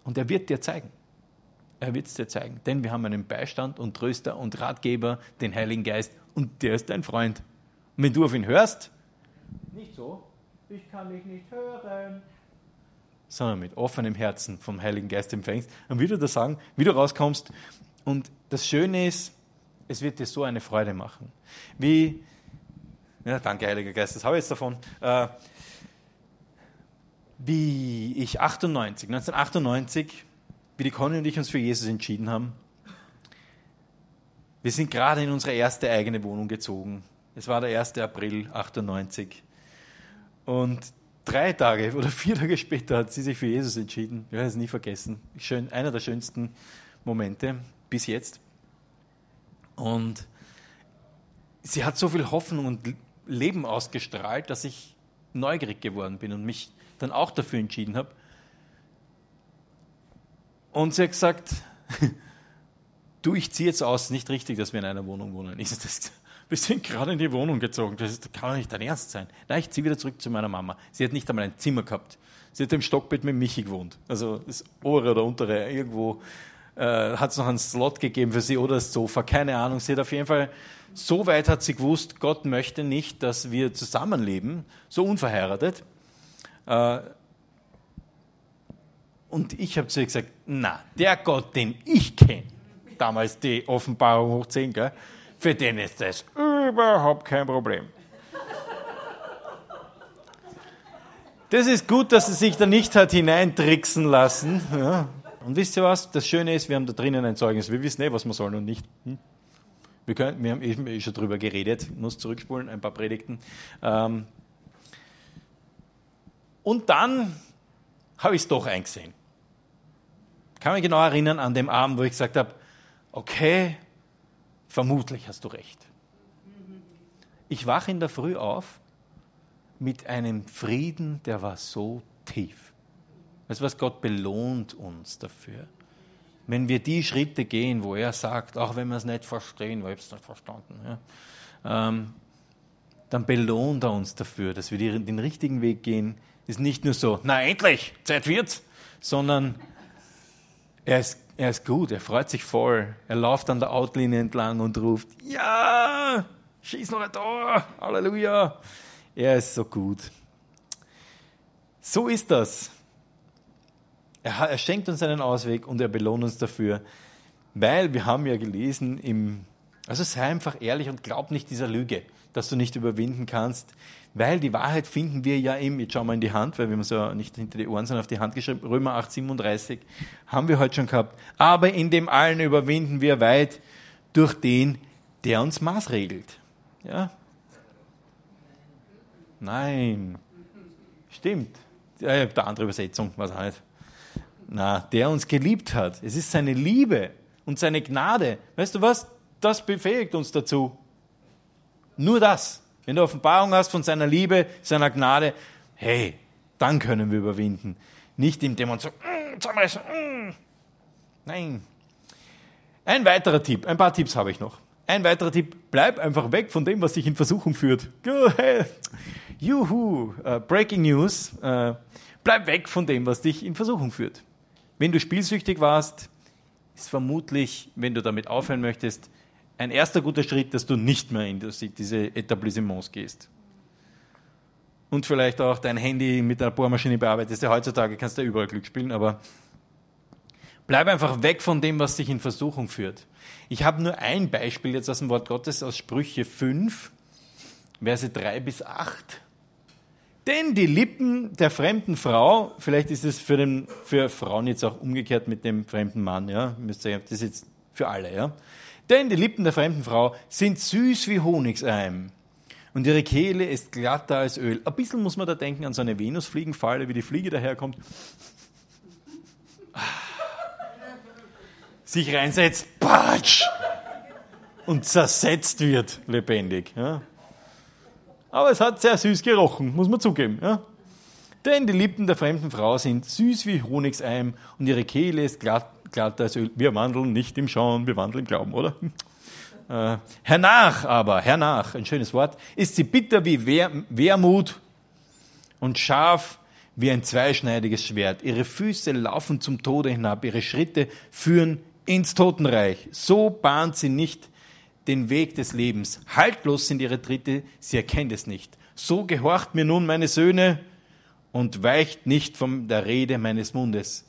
B: Und er wird dir zeigen. Er wird es dir zeigen. Denn wir haben einen Beistand und Tröster und Ratgeber, den Heiligen Geist, und der ist dein Freund. Und wenn du auf ihn hörst, nicht so, ich kann dich nicht hören, sondern mit offenem Herzen vom Heiligen Geist empfängst und wie du das sagen, wie du rauskommst. Und das Schöne ist, es wird dir so eine Freude machen. Wie, ja, danke Heiliger Geist, das habe ich jetzt davon. Äh, wie ich 98, 1998, wie die Conny und ich uns für Jesus entschieden haben. Wir sind gerade in unsere erste eigene Wohnung gezogen. Es war der 1. April 98. Und drei Tage oder vier Tage später hat sie sich für Jesus entschieden. Ich werde es nie vergessen. Schön, einer der schönsten Momente bis jetzt. Und sie hat so viel Hoffnung und Leben ausgestrahlt, dass ich neugierig geworden bin und mich dann auch dafür entschieden habe. Und sie hat gesagt, [LAUGHS] du, ich ziehe jetzt aus, nicht richtig, dass wir in einer Wohnung wohnen. Ich sage, das [LAUGHS] wir sind gerade in die Wohnung gezogen. Das kann doch nicht dein Ernst sein. Nein, ich ziehe wieder zurück zu meiner Mama. Sie hat nicht einmal ein Zimmer gehabt. Sie hat im Stockbett mit Michi gewohnt. Also das obere oder untere, irgendwo äh, hat es noch einen Slot gegeben für sie oder das Sofa, keine Ahnung. Sie hat auf jeden Fall, so weit hat sie gewusst, Gott möchte nicht, dass wir zusammenleben, so unverheiratet. Äh, und ich habe zu ihr gesagt, na, der Gott, den ich kenne, damals die Offenbarung hoch 10, gell, für den ist das überhaupt kein Problem. Das ist gut, dass sie sich da nicht hat hineintricksen lassen. Ja. Und wisst ihr was? Das Schöne ist, wir haben da drinnen ein Zeugnis. Wir wissen eh, was wir sollen und nicht. Hm? Wir, können, wir haben eben schon drüber geredet. Ich muss zurückspulen, ein paar Predigten. Ähm und dann habe ich es doch eingesehen. Ich kann mich genau erinnern an dem Abend, wo ich gesagt habe, okay, vermutlich hast du recht. Ich wache in der Früh auf mit einem Frieden, der war so tief. Weißt du was, Gott belohnt uns dafür. Wenn wir die Schritte gehen, wo er sagt, auch wenn wir es nicht verstehen, weil ich es nicht verstanden, ja, ähm, dann belohnt er uns dafür, dass wir den richtigen Weg gehen. Ist nicht nur so, na endlich, Zeit wird's, sondern er ist, er ist gut, er freut sich voll. Er läuft an der Outlinie entlang und ruft, ja, schieß noch ein Tor, Halleluja. Er ist so gut. So ist das. Er, er schenkt uns einen Ausweg und er belohnt uns dafür, weil wir haben ja gelesen im, also sei einfach ehrlich und glaub nicht dieser Lüge, dass du nicht überwinden kannst, weil die Wahrheit finden wir ja im, jetzt schauen wir in die Hand, weil wir es ja nicht hinter die Ohren, sondern auf die Hand geschrieben, Römer 8, 37, haben wir heute schon gehabt. Aber in dem allen überwinden wir weit durch den, der uns maßregelt. Ja? Nein. Stimmt. Ja, der andere Übersetzung, was auch nicht. Na, der uns geliebt hat. Es ist seine Liebe und seine Gnade. Weißt du was? Das befähigt uns dazu. Nur das. Wenn du Offenbarung hast von seiner Liebe, seiner Gnade, hey, dann können wir überwinden. Nicht indem man so mm, zusammenreißen. Mm. Nein. Ein weiterer Tipp, ein paar Tipps habe ich noch. Ein weiterer Tipp, bleib einfach weg von dem, was dich in Versuchung führt. Juhu, uh, Breaking News. Uh, bleib weg von dem, was dich in Versuchung führt. Wenn du spielsüchtig warst, ist vermutlich, wenn du damit aufhören möchtest, ein erster guter Schritt, dass du nicht mehr in diese Etablissements gehst. Und vielleicht auch dein Handy mit einer Bohrmaschine bearbeitest. Ja, heutzutage kannst du ja überall Glück spielen, aber bleib einfach weg von dem, was dich in Versuchung führt. Ich habe nur ein Beispiel jetzt aus dem Wort Gottes, aus Sprüche 5, Verse 3 bis 8. Denn die Lippen der fremden Frau, vielleicht ist es für, den, für Frauen jetzt auch umgekehrt mit dem fremden Mann, ja, das ist jetzt für alle, ja. Denn die Lippen der fremden Frau sind süß wie Honigseim und ihre Kehle ist glatter als Öl. Ein bisschen muss man da denken an so eine Venusfliegenfalle, wie die Fliege daherkommt. [LAUGHS] Sich reinsetzt, patsch! Und zersetzt wird lebendig. Ja. Aber es hat sehr süß gerochen, muss man zugeben. Ja? Denn die Lippen der fremden Frau sind süß wie Honigseim und ihre Kehle ist glatt, glatter als Öl. Wir wandeln nicht im Schauen, wir wandeln im Glauben, oder? Äh, hernach aber, hernach, ein schönes Wort, ist sie bitter wie Wehr, Wermut und scharf wie ein zweischneidiges Schwert. Ihre Füße laufen zum Tode hinab, ihre Schritte führen ins Totenreich. So bahnt sie nicht den Weg des Lebens. Haltlos sind ihre Tritte, sie erkennt es nicht. So gehorcht mir nun meine Söhne und weicht nicht von der Rede meines Mundes.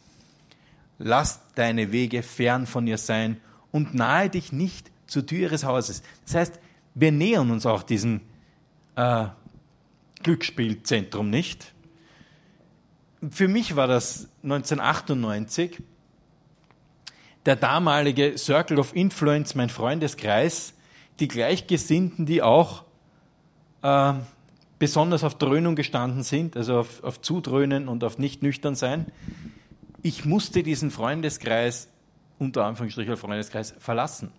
B: Lass deine Wege fern von ihr sein und nahe dich nicht zur Tür ihres Hauses. Das heißt, wir nähern uns auch diesem äh, Glücksspielzentrum nicht. Für mich war das 1998 der damalige Circle of Influence, mein Freundeskreis, die Gleichgesinnten, die auch äh, besonders auf Dröhnung gestanden sind, also auf, auf Zudröhnen und auf nicht nüchtern sein. Ich musste diesen Freundeskreis, unter Anführungsstrichen Freundeskreis, verlassen.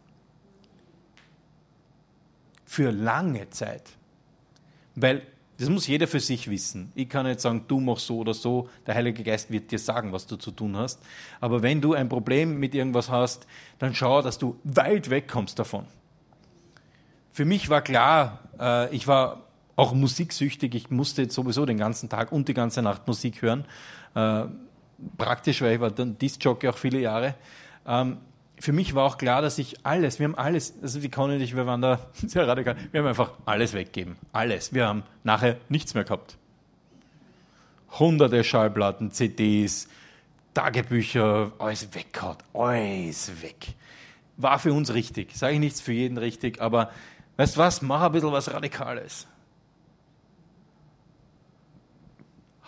B: Für lange Zeit. Weil das muss jeder für sich wissen. Ich kann nicht sagen, du machst so oder so. Der Heilige Geist wird dir sagen, was du zu tun hast. Aber wenn du ein Problem mit irgendwas hast, dann schau, dass du weit wegkommst davon. für mich war klar, äh, ich war auch musiksüchtig. Ich musste sowieso den ganzen Tag und die ganze Nacht Musik hören. Praktisch, weil ich war dann Disc-Jockey auch viele Jahre. Ähm, für mich war auch klar, dass ich alles, wir haben alles, also die Conny und ich, wir waren da [LAUGHS] sehr radikal, wir haben einfach alles weggeben. Alles. Wir haben nachher nichts mehr gehabt. Hunderte Schallplatten, CDs, Tagebücher, alles weggehauen, alles weg. War für uns richtig. Sage ich nichts für jeden richtig, aber weißt du was, mach ein bisschen was Radikales.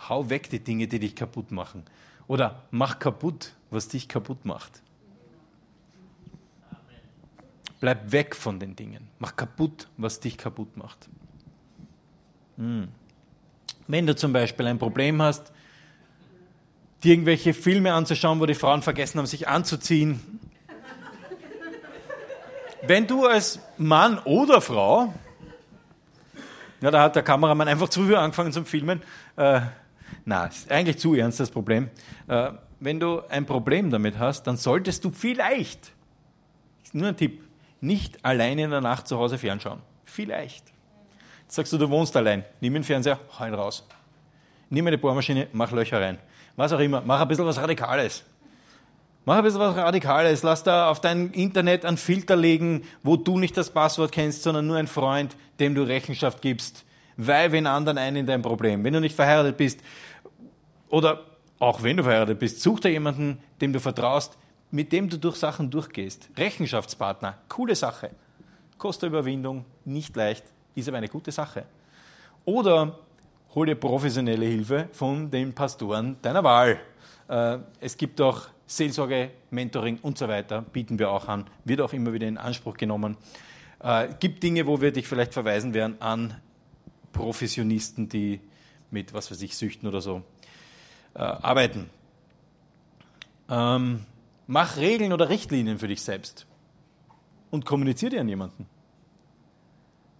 B: Hau weg die Dinge, die dich kaputt machen. Oder mach kaputt, was dich kaputt macht. Bleib weg von den Dingen. Mach kaputt, was dich kaputt macht. Hm. Wenn du zum Beispiel ein Problem hast, dir irgendwelche Filme anzuschauen, wo die Frauen vergessen haben, sich anzuziehen. Wenn du als Mann oder Frau, ja, da hat der Kameramann einfach zu früh angefangen zum Filmen, äh, na, ist eigentlich zu ernst das Problem. Äh, wenn du ein Problem damit hast, dann solltest du vielleicht, nur ein Tipp, nicht alleine in der Nacht zu Hause fernschauen. Vielleicht. Jetzt sagst du, du wohnst allein. Nimm den Fernseher, hau ihn raus. Nimm eine Bohrmaschine, mach Löcher rein. Was auch immer. Mach ein bisschen was Radikales. Mach ein bisschen was Radikales. Lass da auf dein Internet einen Filter legen, wo du nicht das Passwort kennst, sondern nur ein Freund, dem du Rechenschaft gibst. Weil wenn anderen ein in dein Problem. Wenn du nicht verheiratet bist, oder auch wenn du verheiratet bist, such dir jemanden, dem du vertraust, mit dem du durch Sachen durchgehst. Rechenschaftspartner, coole Sache. Kostet Überwindung, nicht leicht, ist aber eine gute Sache. Oder hol dir professionelle Hilfe von den Pastoren deiner Wahl. Äh, es gibt auch Seelsorge, Mentoring und so weiter, bieten wir auch an, wird auch immer wieder in Anspruch genommen. Es äh, gibt Dinge, wo wir dich vielleicht verweisen werden an Professionisten, die mit, was weiß ich, Süchten oder so äh, arbeiten. Ähm, mach Regeln oder Richtlinien für dich selbst und kommuniziere die an jemanden.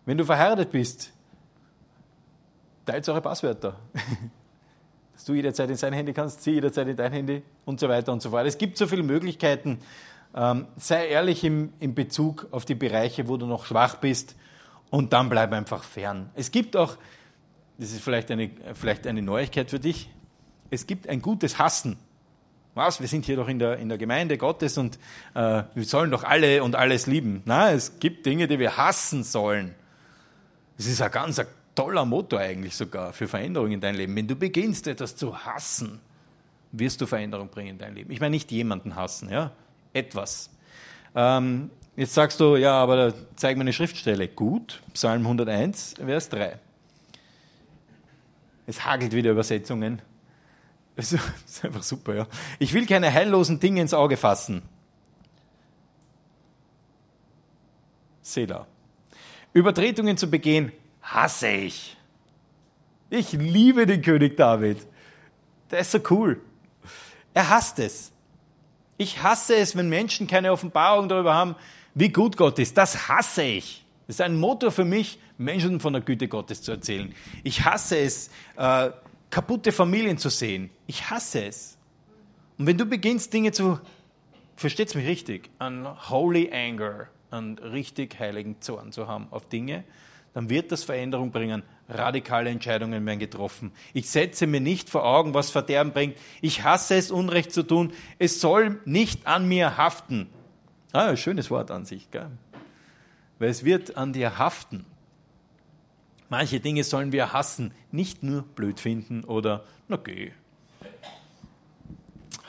B: Wenn du verheiratet bist, teilt eure Passwörter. [LAUGHS] Dass du jederzeit in sein Handy kannst, sie jederzeit in dein Handy und so weiter und so fort. Es gibt so viele Möglichkeiten. Ähm, sei ehrlich im, im Bezug auf die Bereiche, wo du noch schwach bist und dann bleib einfach fern. Es gibt auch, das ist vielleicht eine, vielleicht eine Neuigkeit für dich, es gibt ein gutes Hassen. Was? Wir sind hier doch in der, in der Gemeinde Gottes und äh, wir sollen doch alle und alles lieben. Nein, es gibt Dinge, die wir hassen sollen. Das ist ein ganz ein toller Motor eigentlich sogar für Veränderung in dein Leben. Wenn du beginnst, etwas zu hassen, wirst du Veränderung bringen in dein Leben. Ich meine nicht jemanden hassen, ja, etwas. Ähm, jetzt sagst du, ja, aber zeig mir eine Schriftstelle. Gut, Psalm 101, Vers 3. Es hagelt wieder Übersetzungen. Das [LAUGHS] ist einfach super, ja. Ich will keine heillosen Dinge ins Auge fassen. Selah. Übertretungen zu begehen, hasse ich. Ich liebe den König David. Der ist so cool. Er hasst es. Ich hasse es, wenn Menschen keine Offenbarung darüber haben, wie gut Gott ist. Das hasse ich. Das ist ein Motor für mich, Menschen von der Güte Gottes zu erzählen. Ich hasse es, äh, kaputte Familien zu sehen. Ich hasse es. Und wenn du beginnst, Dinge zu, versteht's mich richtig, an Holy Anger, an richtig heiligen Zorn zu haben auf Dinge, dann wird das Veränderung bringen. Radikale Entscheidungen werden getroffen. Ich setze mir nicht vor Augen, was Verderben bringt. Ich hasse es, Unrecht zu tun. Es soll nicht an mir haften. Ah, schönes Wort an sich, gell? Weil es wird an dir haften. Manche Dinge sollen wir hassen, nicht nur blöd finden oder, na geh.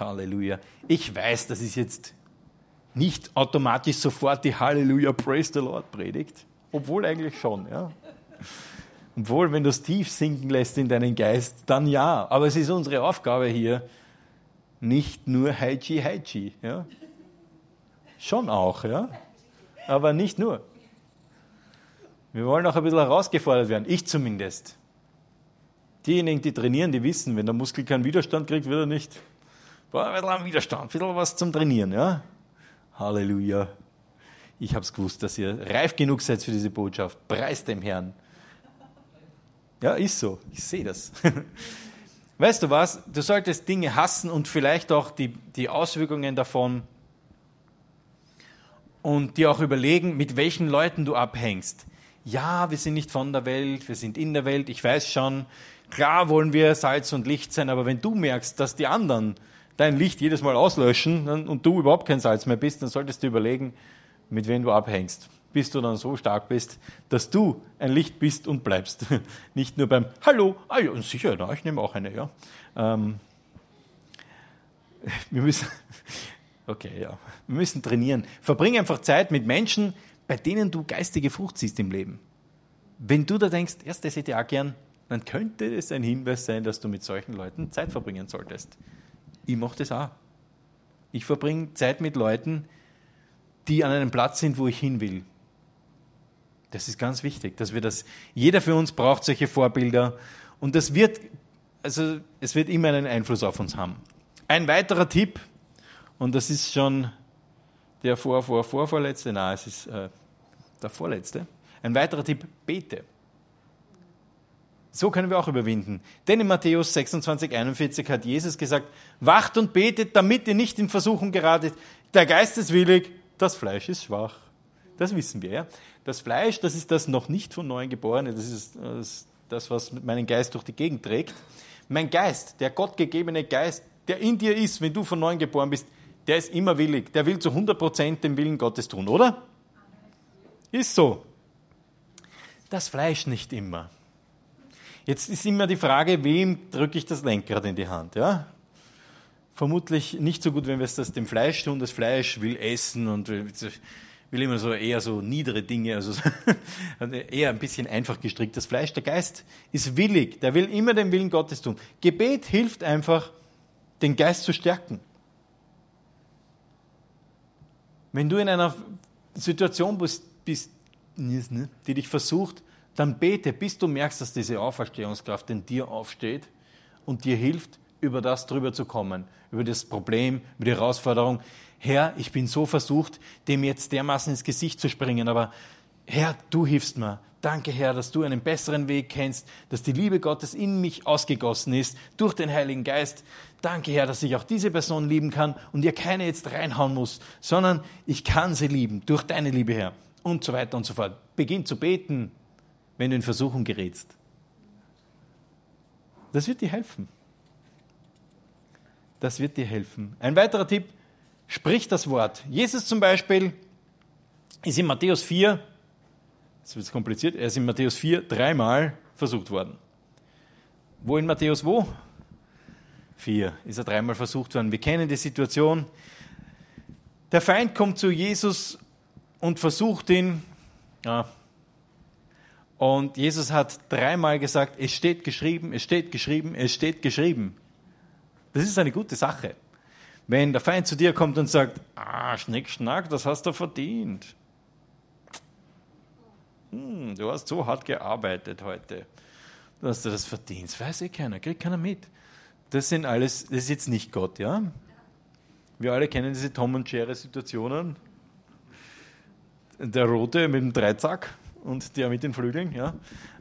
B: Halleluja. Ich weiß, das ist jetzt nicht automatisch sofort die Halleluja, Praise the Lord Predigt, obwohl eigentlich schon, ja. Obwohl, wenn du es tief sinken lässt in deinen Geist, dann ja. Aber es ist unsere Aufgabe hier, nicht nur Heichi Heichi, ja. Schon auch, ja. Aber nicht nur. Wir wollen auch ein bisschen herausgefordert werden, ich zumindest. Diejenigen, die trainieren, die wissen, wenn der Muskel keinen Widerstand kriegt, wird er nicht. Boah, ein bisschen Widerstand, ein bisschen was zum Trainieren, ja? Halleluja. Ich habe es gewusst, dass ihr reif genug seid für diese Botschaft. Preis dem Herrn. Ja, ist so. Ich sehe das. [LAUGHS] Weißt du was? Du solltest Dinge hassen und vielleicht auch die, die Auswirkungen davon und dir auch überlegen, mit welchen Leuten du abhängst. Ja, wir sind nicht von der Welt, wir sind in der Welt, ich weiß schon, klar wollen wir Salz und Licht sein, aber wenn du merkst, dass die anderen dein Licht jedes Mal auslöschen und du überhaupt kein Salz mehr bist, dann solltest du überlegen, mit wem du abhängst. Bis du dann so stark bist, dass du ein Licht bist und bleibst. [LAUGHS] Nicht nur beim Hallo, ah ja, sicher, na, ich nehme auch eine, ja. Ähm, [LAUGHS] wir müssen, [LAUGHS] okay, ja, wir müssen trainieren. Verbring einfach Zeit mit Menschen, bei denen du geistige Frucht siehst im Leben. Wenn du da denkst, erst das hätte ich auch gern, dann könnte es ein Hinweis sein, dass du mit solchen Leuten Zeit verbringen solltest. Ich mache das auch. Ich verbringe Zeit mit Leuten, die an einem Platz sind, wo ich hin will. Das ist ganz wichtig, dass wir das, jeder für uns braucht solche Vorbilder und das wird, also es wird immer einen Einfluss auf uns haben. Ein weiterer Tipp, und das ist schon der vor, vor, vorvorletzte, nein, es ist äh, der vorletzte. Ein weiterer Tipp, bete. So können wir auch überwinden. Denn in Matthäus 26, 41 hat Jesus gesagt, wacht und betet, damit ihr nicht in Versuchung geratet. Der Geist ist willig, das Fleisch ist schwach. Das wissen wir. Ja? Das Fleisch, das ist das noch nicht von Neuem Geborene, das ist das, was meinen Geist durch die Gegend trägt. Mein Geist, der gottgegebene Geist, der in dir ist, wenn du von Neuem geboren bist, der ist immer willig. Der will zu 100% den Willen Gottes tun, oder? Ist so. Das Fleisch nicht immer. Jetzt ist immer die Frage, wem drücke ich das Lenkrad in die Hand? Ja? Vermutlich nicht so gut, wenn wir es dem Fleisch tun. Das Fleisch will essen und will, will immer so eher so niedere Dinge, also [LAUGHS] eher ein bisschen einfach gestrickt. Das Fleisch, der Geist ist willig, der will immer den Willen Gottes tun. Gebet hilft einfach, den Geist zu stärken. Wenn du in einer Situation bist, die dich versucht, dann bete, bis du merkst, dass diese Auferstehungskraft in dir aufsteht und dir hilft, über das drüber zu kommen, über das Problem, über die Herausforderung. Herr, ich bin so versucht, dem jetzt dermaßen ins Gesicht zu springen, aber Herr, du hilfst mir. Danke, Herr, dass du einen besseren Weg kennst, dass die Liebe Gottes in mich ausgegossen ist durch den Heiligen Geist. Danke, Herr, dass ich auch diese Person lieben kann und ihr keine jetzt reinhauen muss, sondern ich kann sie lieben durch deine Liebe, Herr. Und so weiter und so fort. Beginn zu beten, wenn du in Versuchung gerätst. Das wird dir helfen. Das wird dir helfen. Ein weiterer Tipp, sprich das Wort. Jesus zum Beispiel ist in Matthäus 4, jetzt wird es kompliziert, er ist in Matthäus 4 dreimal versucht worden. Wo in Matthäus wo? 4 ist er dreimal versucht worden. Wir kennen die Situation. Der Feind kommt zu Jesus und versucht ihn, ja, und Jesus hat dreimal gesagt, es steht geschrieben, es steht geschrieben, es steht geschrieben. Das ist eine gute Sache. Wenn der Feind zu dir kommt und sagt, ah, Schnick, Schnack, das hast du verdient. Hm, du hast so hart gearbeitet heute. Du hast das verdient. Das weiß eh keiner, kriegt keiner mit. Das sind alles, das ist jetzt nicht Gott, ja? Wir alle kennen diese Tom und Jerry Situationen. Der Rote mit dem Dreizack und der mit den Flügeln. Ja?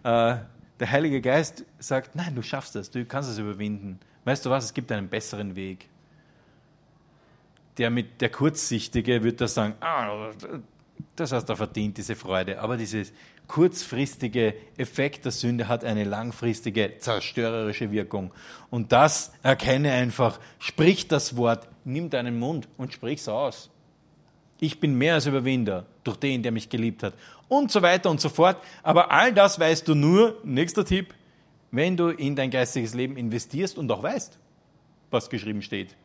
B: Äh, der Heilige Geist sagt, nein, du schaffst das, du kannst es überwinden. Weißt du was, es gibt einen besseren Weg. Der, mit, der Kurzsichtige wird da sagen, ah, das hast du verdient, diese Freude. Aber dieses kurzfristige Effekt der Sünde hat eine langfristige zerstörerische Wirkung. Und das erkenne einfach. Sprich das Wort, nimm deinen Mund und sprich es aus. Ich bin mehr als Überwinder durch den, der mich geliebt hat. Und so weiter und so fort. Aber all das weißt du nur, nächster Tipp, wenn du in dein geistiges Leben investierst und auch weißt, was geschrieben steht.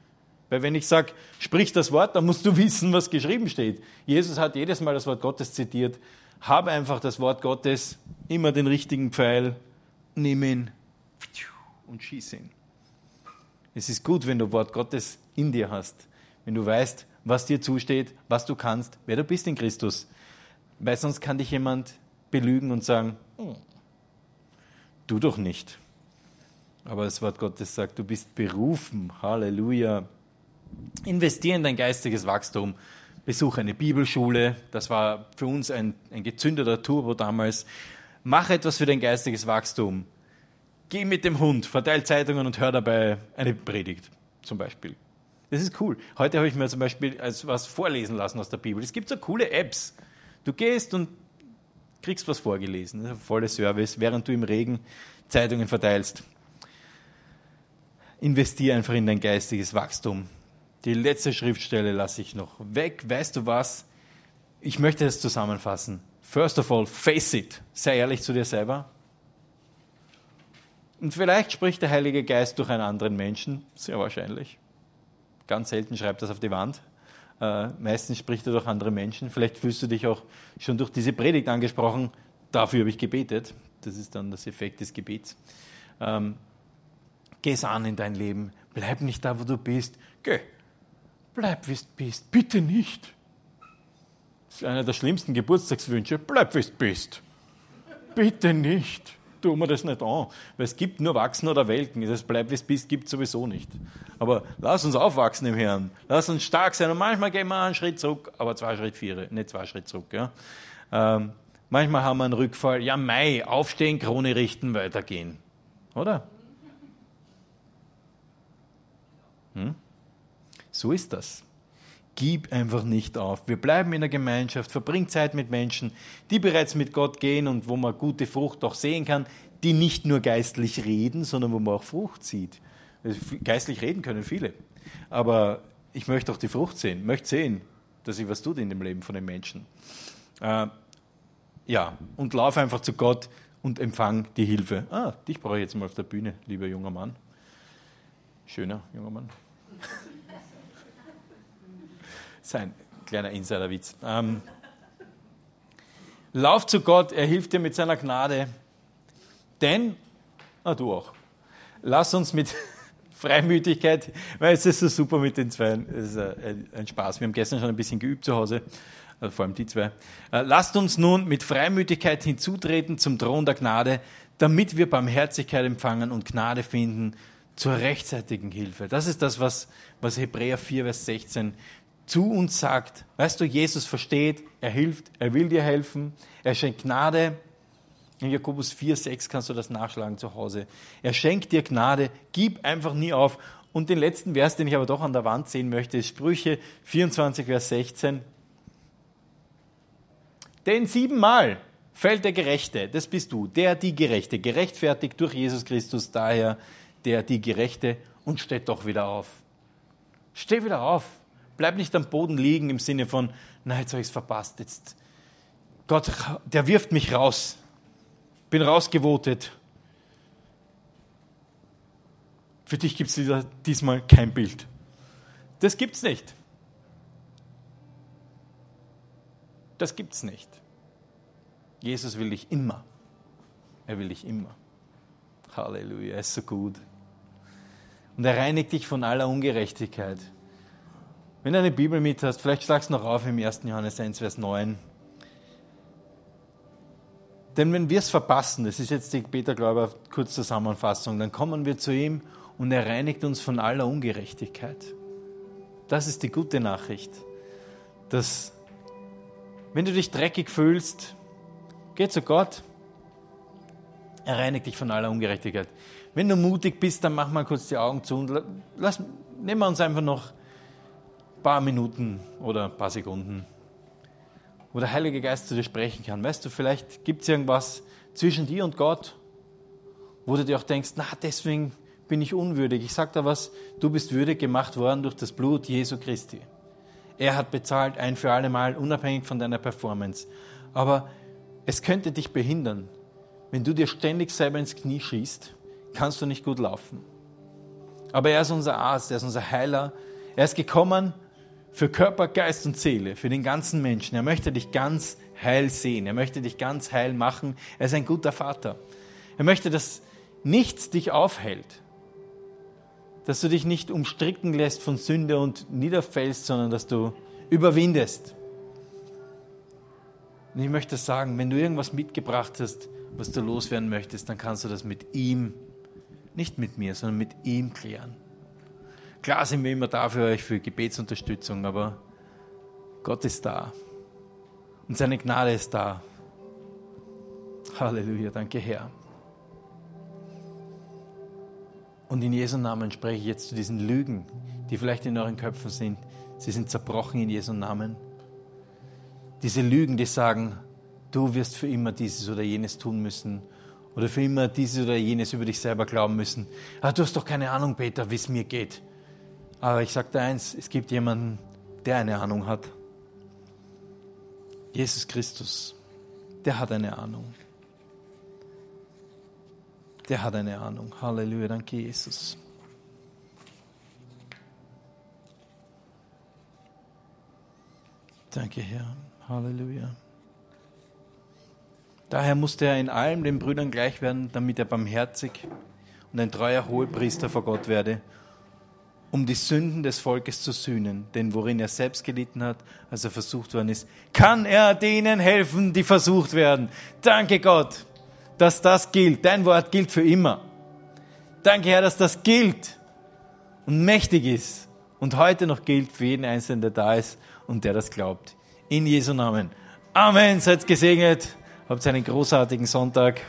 B: Weil wenn ich sage, sprich das Wort, dann musst du [LAUGHS] wissen, was geschrieben steht. Jesus hat jedes Mal das Wort Gottes zitiert. Habe einfach das Wort Gottes, immer den richtigen Pfeil, nimm ihn und schieß ihn. Es ist gut, wenn du Wort Gottes in dir hast. Wenn du weißt, was dir zusteht, was du kannst, wer du bist in Christus. Weil sonst kann dich jemand belügen und sagen, hm, du doch nicht. Aber das Wort Gottes sagt, du bist berufen. Halleluja. Investiere in dein geistiges Wachstum. Besuche eine Bibelschule. Das war für uns ein, ein gezündeter Turbo damals. Mach etwas für dein geistiges Wachstum. Geh mit dem Hund, verteil Zeitungen und hör dabei eine Predigt, zum Beispiel. Das ist cool. Heute habe ich mir zum Beispiel was vorlesen lassen aus der Bibel. Es gibt so coole Apps. Du gehst und Kriegst was vorgelesen, volle Service, während du im Regen Zeitungen verteilst. Investier einfach in dein geistiges Wachstum. Die letzte Schriftstelle lasse ich noch weg. Weißt du was? Ich möchte es zusammenfassen. First of all, face it. Sei ehrlich zu dir selber. Und vielleicht spricht der Heilige Geist durch einen anderen Menschen, sehr wahrscheinlich. Ganz selten schreibt das auf die Wand. Äh, meistens spricht er durch andere Menschen. Vielleicht fühlst du dich auch schon durch diese Predigt angesprochen. Dafür habe ich gebetet. Das ist dann das Effekt des Gebets. Ähm, Geh es an in dein Leben. Bleib nicht da, wo du bist. Geh. Bleib, wie du bist. Bitte nicht. Das ist einer der schlimmsten Geburtstagswünsche. Bleib, wie du bist. Bitte nicht tu mir das nicht an. Weil es gibt nur Wachsen oder Welken. Das Bleib, wie es bist, gibt es sowieso nicht. Aber lass uns aufwachsen im Herrn. Lass uns stark sein. Und manchmal gehen wir einen Schritt zurück, aber zwei Schritt vier, nicht zwei Schritt zurück. Ja. Ähm, manchmal haben wir einen Rückfall. Ja, Mai, aufstehen, Krone richten, weitergehen. Oder? Hm? So ist das. Gib einfach nicht auf. Wir bleiben in der Gemeinschaft, verbring Zeit mit Menschen, die bereits mit Gott gehen und wo man gute Frucht auch sehen kann, die nicht nur geistlich reden, sondern wo man auch Frucht sieht. Also geistlich reden können viele. Aber ich möchte auch die Frucht sehen, möchte sehen, dass sich was tut in dem Leben von den Menschen. Äh, ja, und lauf einfach zu Gott und empfang die Hilfe. Ah, dich brauche ich jetzt mal auf der Bühne, lieber junger Mann. Schöner junger Mann. [LAUGHS] Sein kleiner Insiderwitz. Ähm, lauf zu Gott, er hilft dir mit seiner Gnade. Denn, ah, du auch, lass uns mit [LAUGHS] Freimütigkeit, weil es ist so super mit den zwei, es ist äh, ein Spaß. Wir haben gestern schon ein bisschen geübt zu Hause, also vor allem die zwei. Äh, lasst uns nun mit Freimütigkeit hinzutreten zum Thron der Gnade, damit wir Barmherzigkeit empfangen und Gnade finden zur rechtzeitigen Hilfe. Das ist das, was, was Hebräer 4, Vers 16 zu uns sagt. Weißt du, Jesus versteht, er hilft, er will dir helfen, er schenkt Gnade. In Jakobus 4, 6 kannst du das nachschlagen zu Hause. Er schenkt dir Gnade, gib einfach nie auf. Und den letzten Vers, den ich aber doch an der Wand sehen möchte, ist Sprüche 24, Vers 16. Denn siebenmal fällt der Gerechte, das bist du, der, die Gerechte, gerechtfertigt durch Jesus Christus, daher der, die Gerechte und steht doch wieder auf. Steh wieder auf. Bleib nicht am Boden liegen im Sinne von, na, jetzt habe ich es verpasst. Jetzt, Gott, der wirft mich raus. Bin rausgewotet. Für dich gibt es diesmal kein Bild. Das gibt es nicht. Das gibt es nicht. Jesus will dich immer. Er will dich immer. Halleluja, er ist so gut. Und er reinigt dich von aller Ungerechtigkeit. Wenn du eine Bibel mit hast, vielleicht schlagst du noch auf im 1. Johannes 1, Vers 9. Denn wenn wir es verpassen, das ist jetzt die Peter Glauber Kurzzusammenfassung, dann kommen wir zu ihm und er reinigt uns von aller Ungerechtigkeit. Das ist die gute Nachricht. Dass, wenn du dich dreckig fühlst, geh zu Gott. Er reinigt dich von aller Ungerechtigkeit. Wenn du mutig bist, dann mach mal kurz die Augen zu und lass, nehmen wir uns einfach noch paar Minuten oder ein paar Sekunden, wo der Heilige Geist zu dir sprechen kann. Weißt du, vielleicht gibt es irgendwas zwischen dir und Gott, wo du dir auch denkst, na, deswegen bin ich unwürdig. Ich sage da was, du bist würdig gemacht worden durch das Blut Jesu Christi. Er hat bezahlt, ein für alle Mal, unabhängig von deiner Performance. Aber es könnte dich behindern. Wenn du dir ständig selber ins Knie schießt, kannst du nicht gut laufen. Aber er ist unser Arzt, er ist unser Heiler. Er ist gekommen, für Körper, Geist und Seele, für den ganzen Menschen. Er möchte dich ganz heil sehen. Er möchte dich ganz heil machen. Er ist ein guter Vater. Er möchte, dass nichts dich aufhält. Dass du dich nicht umstricken lässt von Sünde und niederfällst, sondern dass du überwindest. Und ich möchte sagen, wenn du irgendwas mitgebracht hast, was du loswerden möchtest, dann kannst du das mit ihm, nicht mit mir, sondern mit ihm klären. Klar sind wir immer da für euch, für Gebetsunterstützung, aber Gott ist da. Und seine Gnade ist da. Halleluja, danke Herr. Und in Jesu Namen spreche ich jetzt zu diesen Lügen, die vielleicht in euren Köpfen sind. Sie sind zerbrochen in Jesu Namen. Diese Lügen, die sagen, du wirst für immer dieses oder jenes tun müssen oder für immer dieses oder jenes über dich selber glauben müssen. Ah, du hast doch keine Ahnung, Peter, wie es mir geht. Aber ich sage dir eins, es gibt jemanden, der eine Ahnung hat. Jesus Christus, der hat eine Ahnung. Der hat eine Ahnung. Halleluja, danke Jesus. Danke, Herr. Halleluja. Daher musste er in allem den Brüdern gleich werden, damit er barmherzig und ein treuer Hohepriester vor Gott werde, um die Sünden des Volkes zu sühnen. Denn worin er selbst gelitten hat, als er versucht worden ist, kann er denen helfen, die versucht werden. Danke Gott, dass das gilt. Dein Wort gilt für immer. Danke Herr, dass das gilt und mächtig ist und heute noch gilt für jeden Einzelnen, der da ist und der das glaubt. In Jesu Namen. Amen. Seid gesegnet. Habt einen großartigen Sonntag.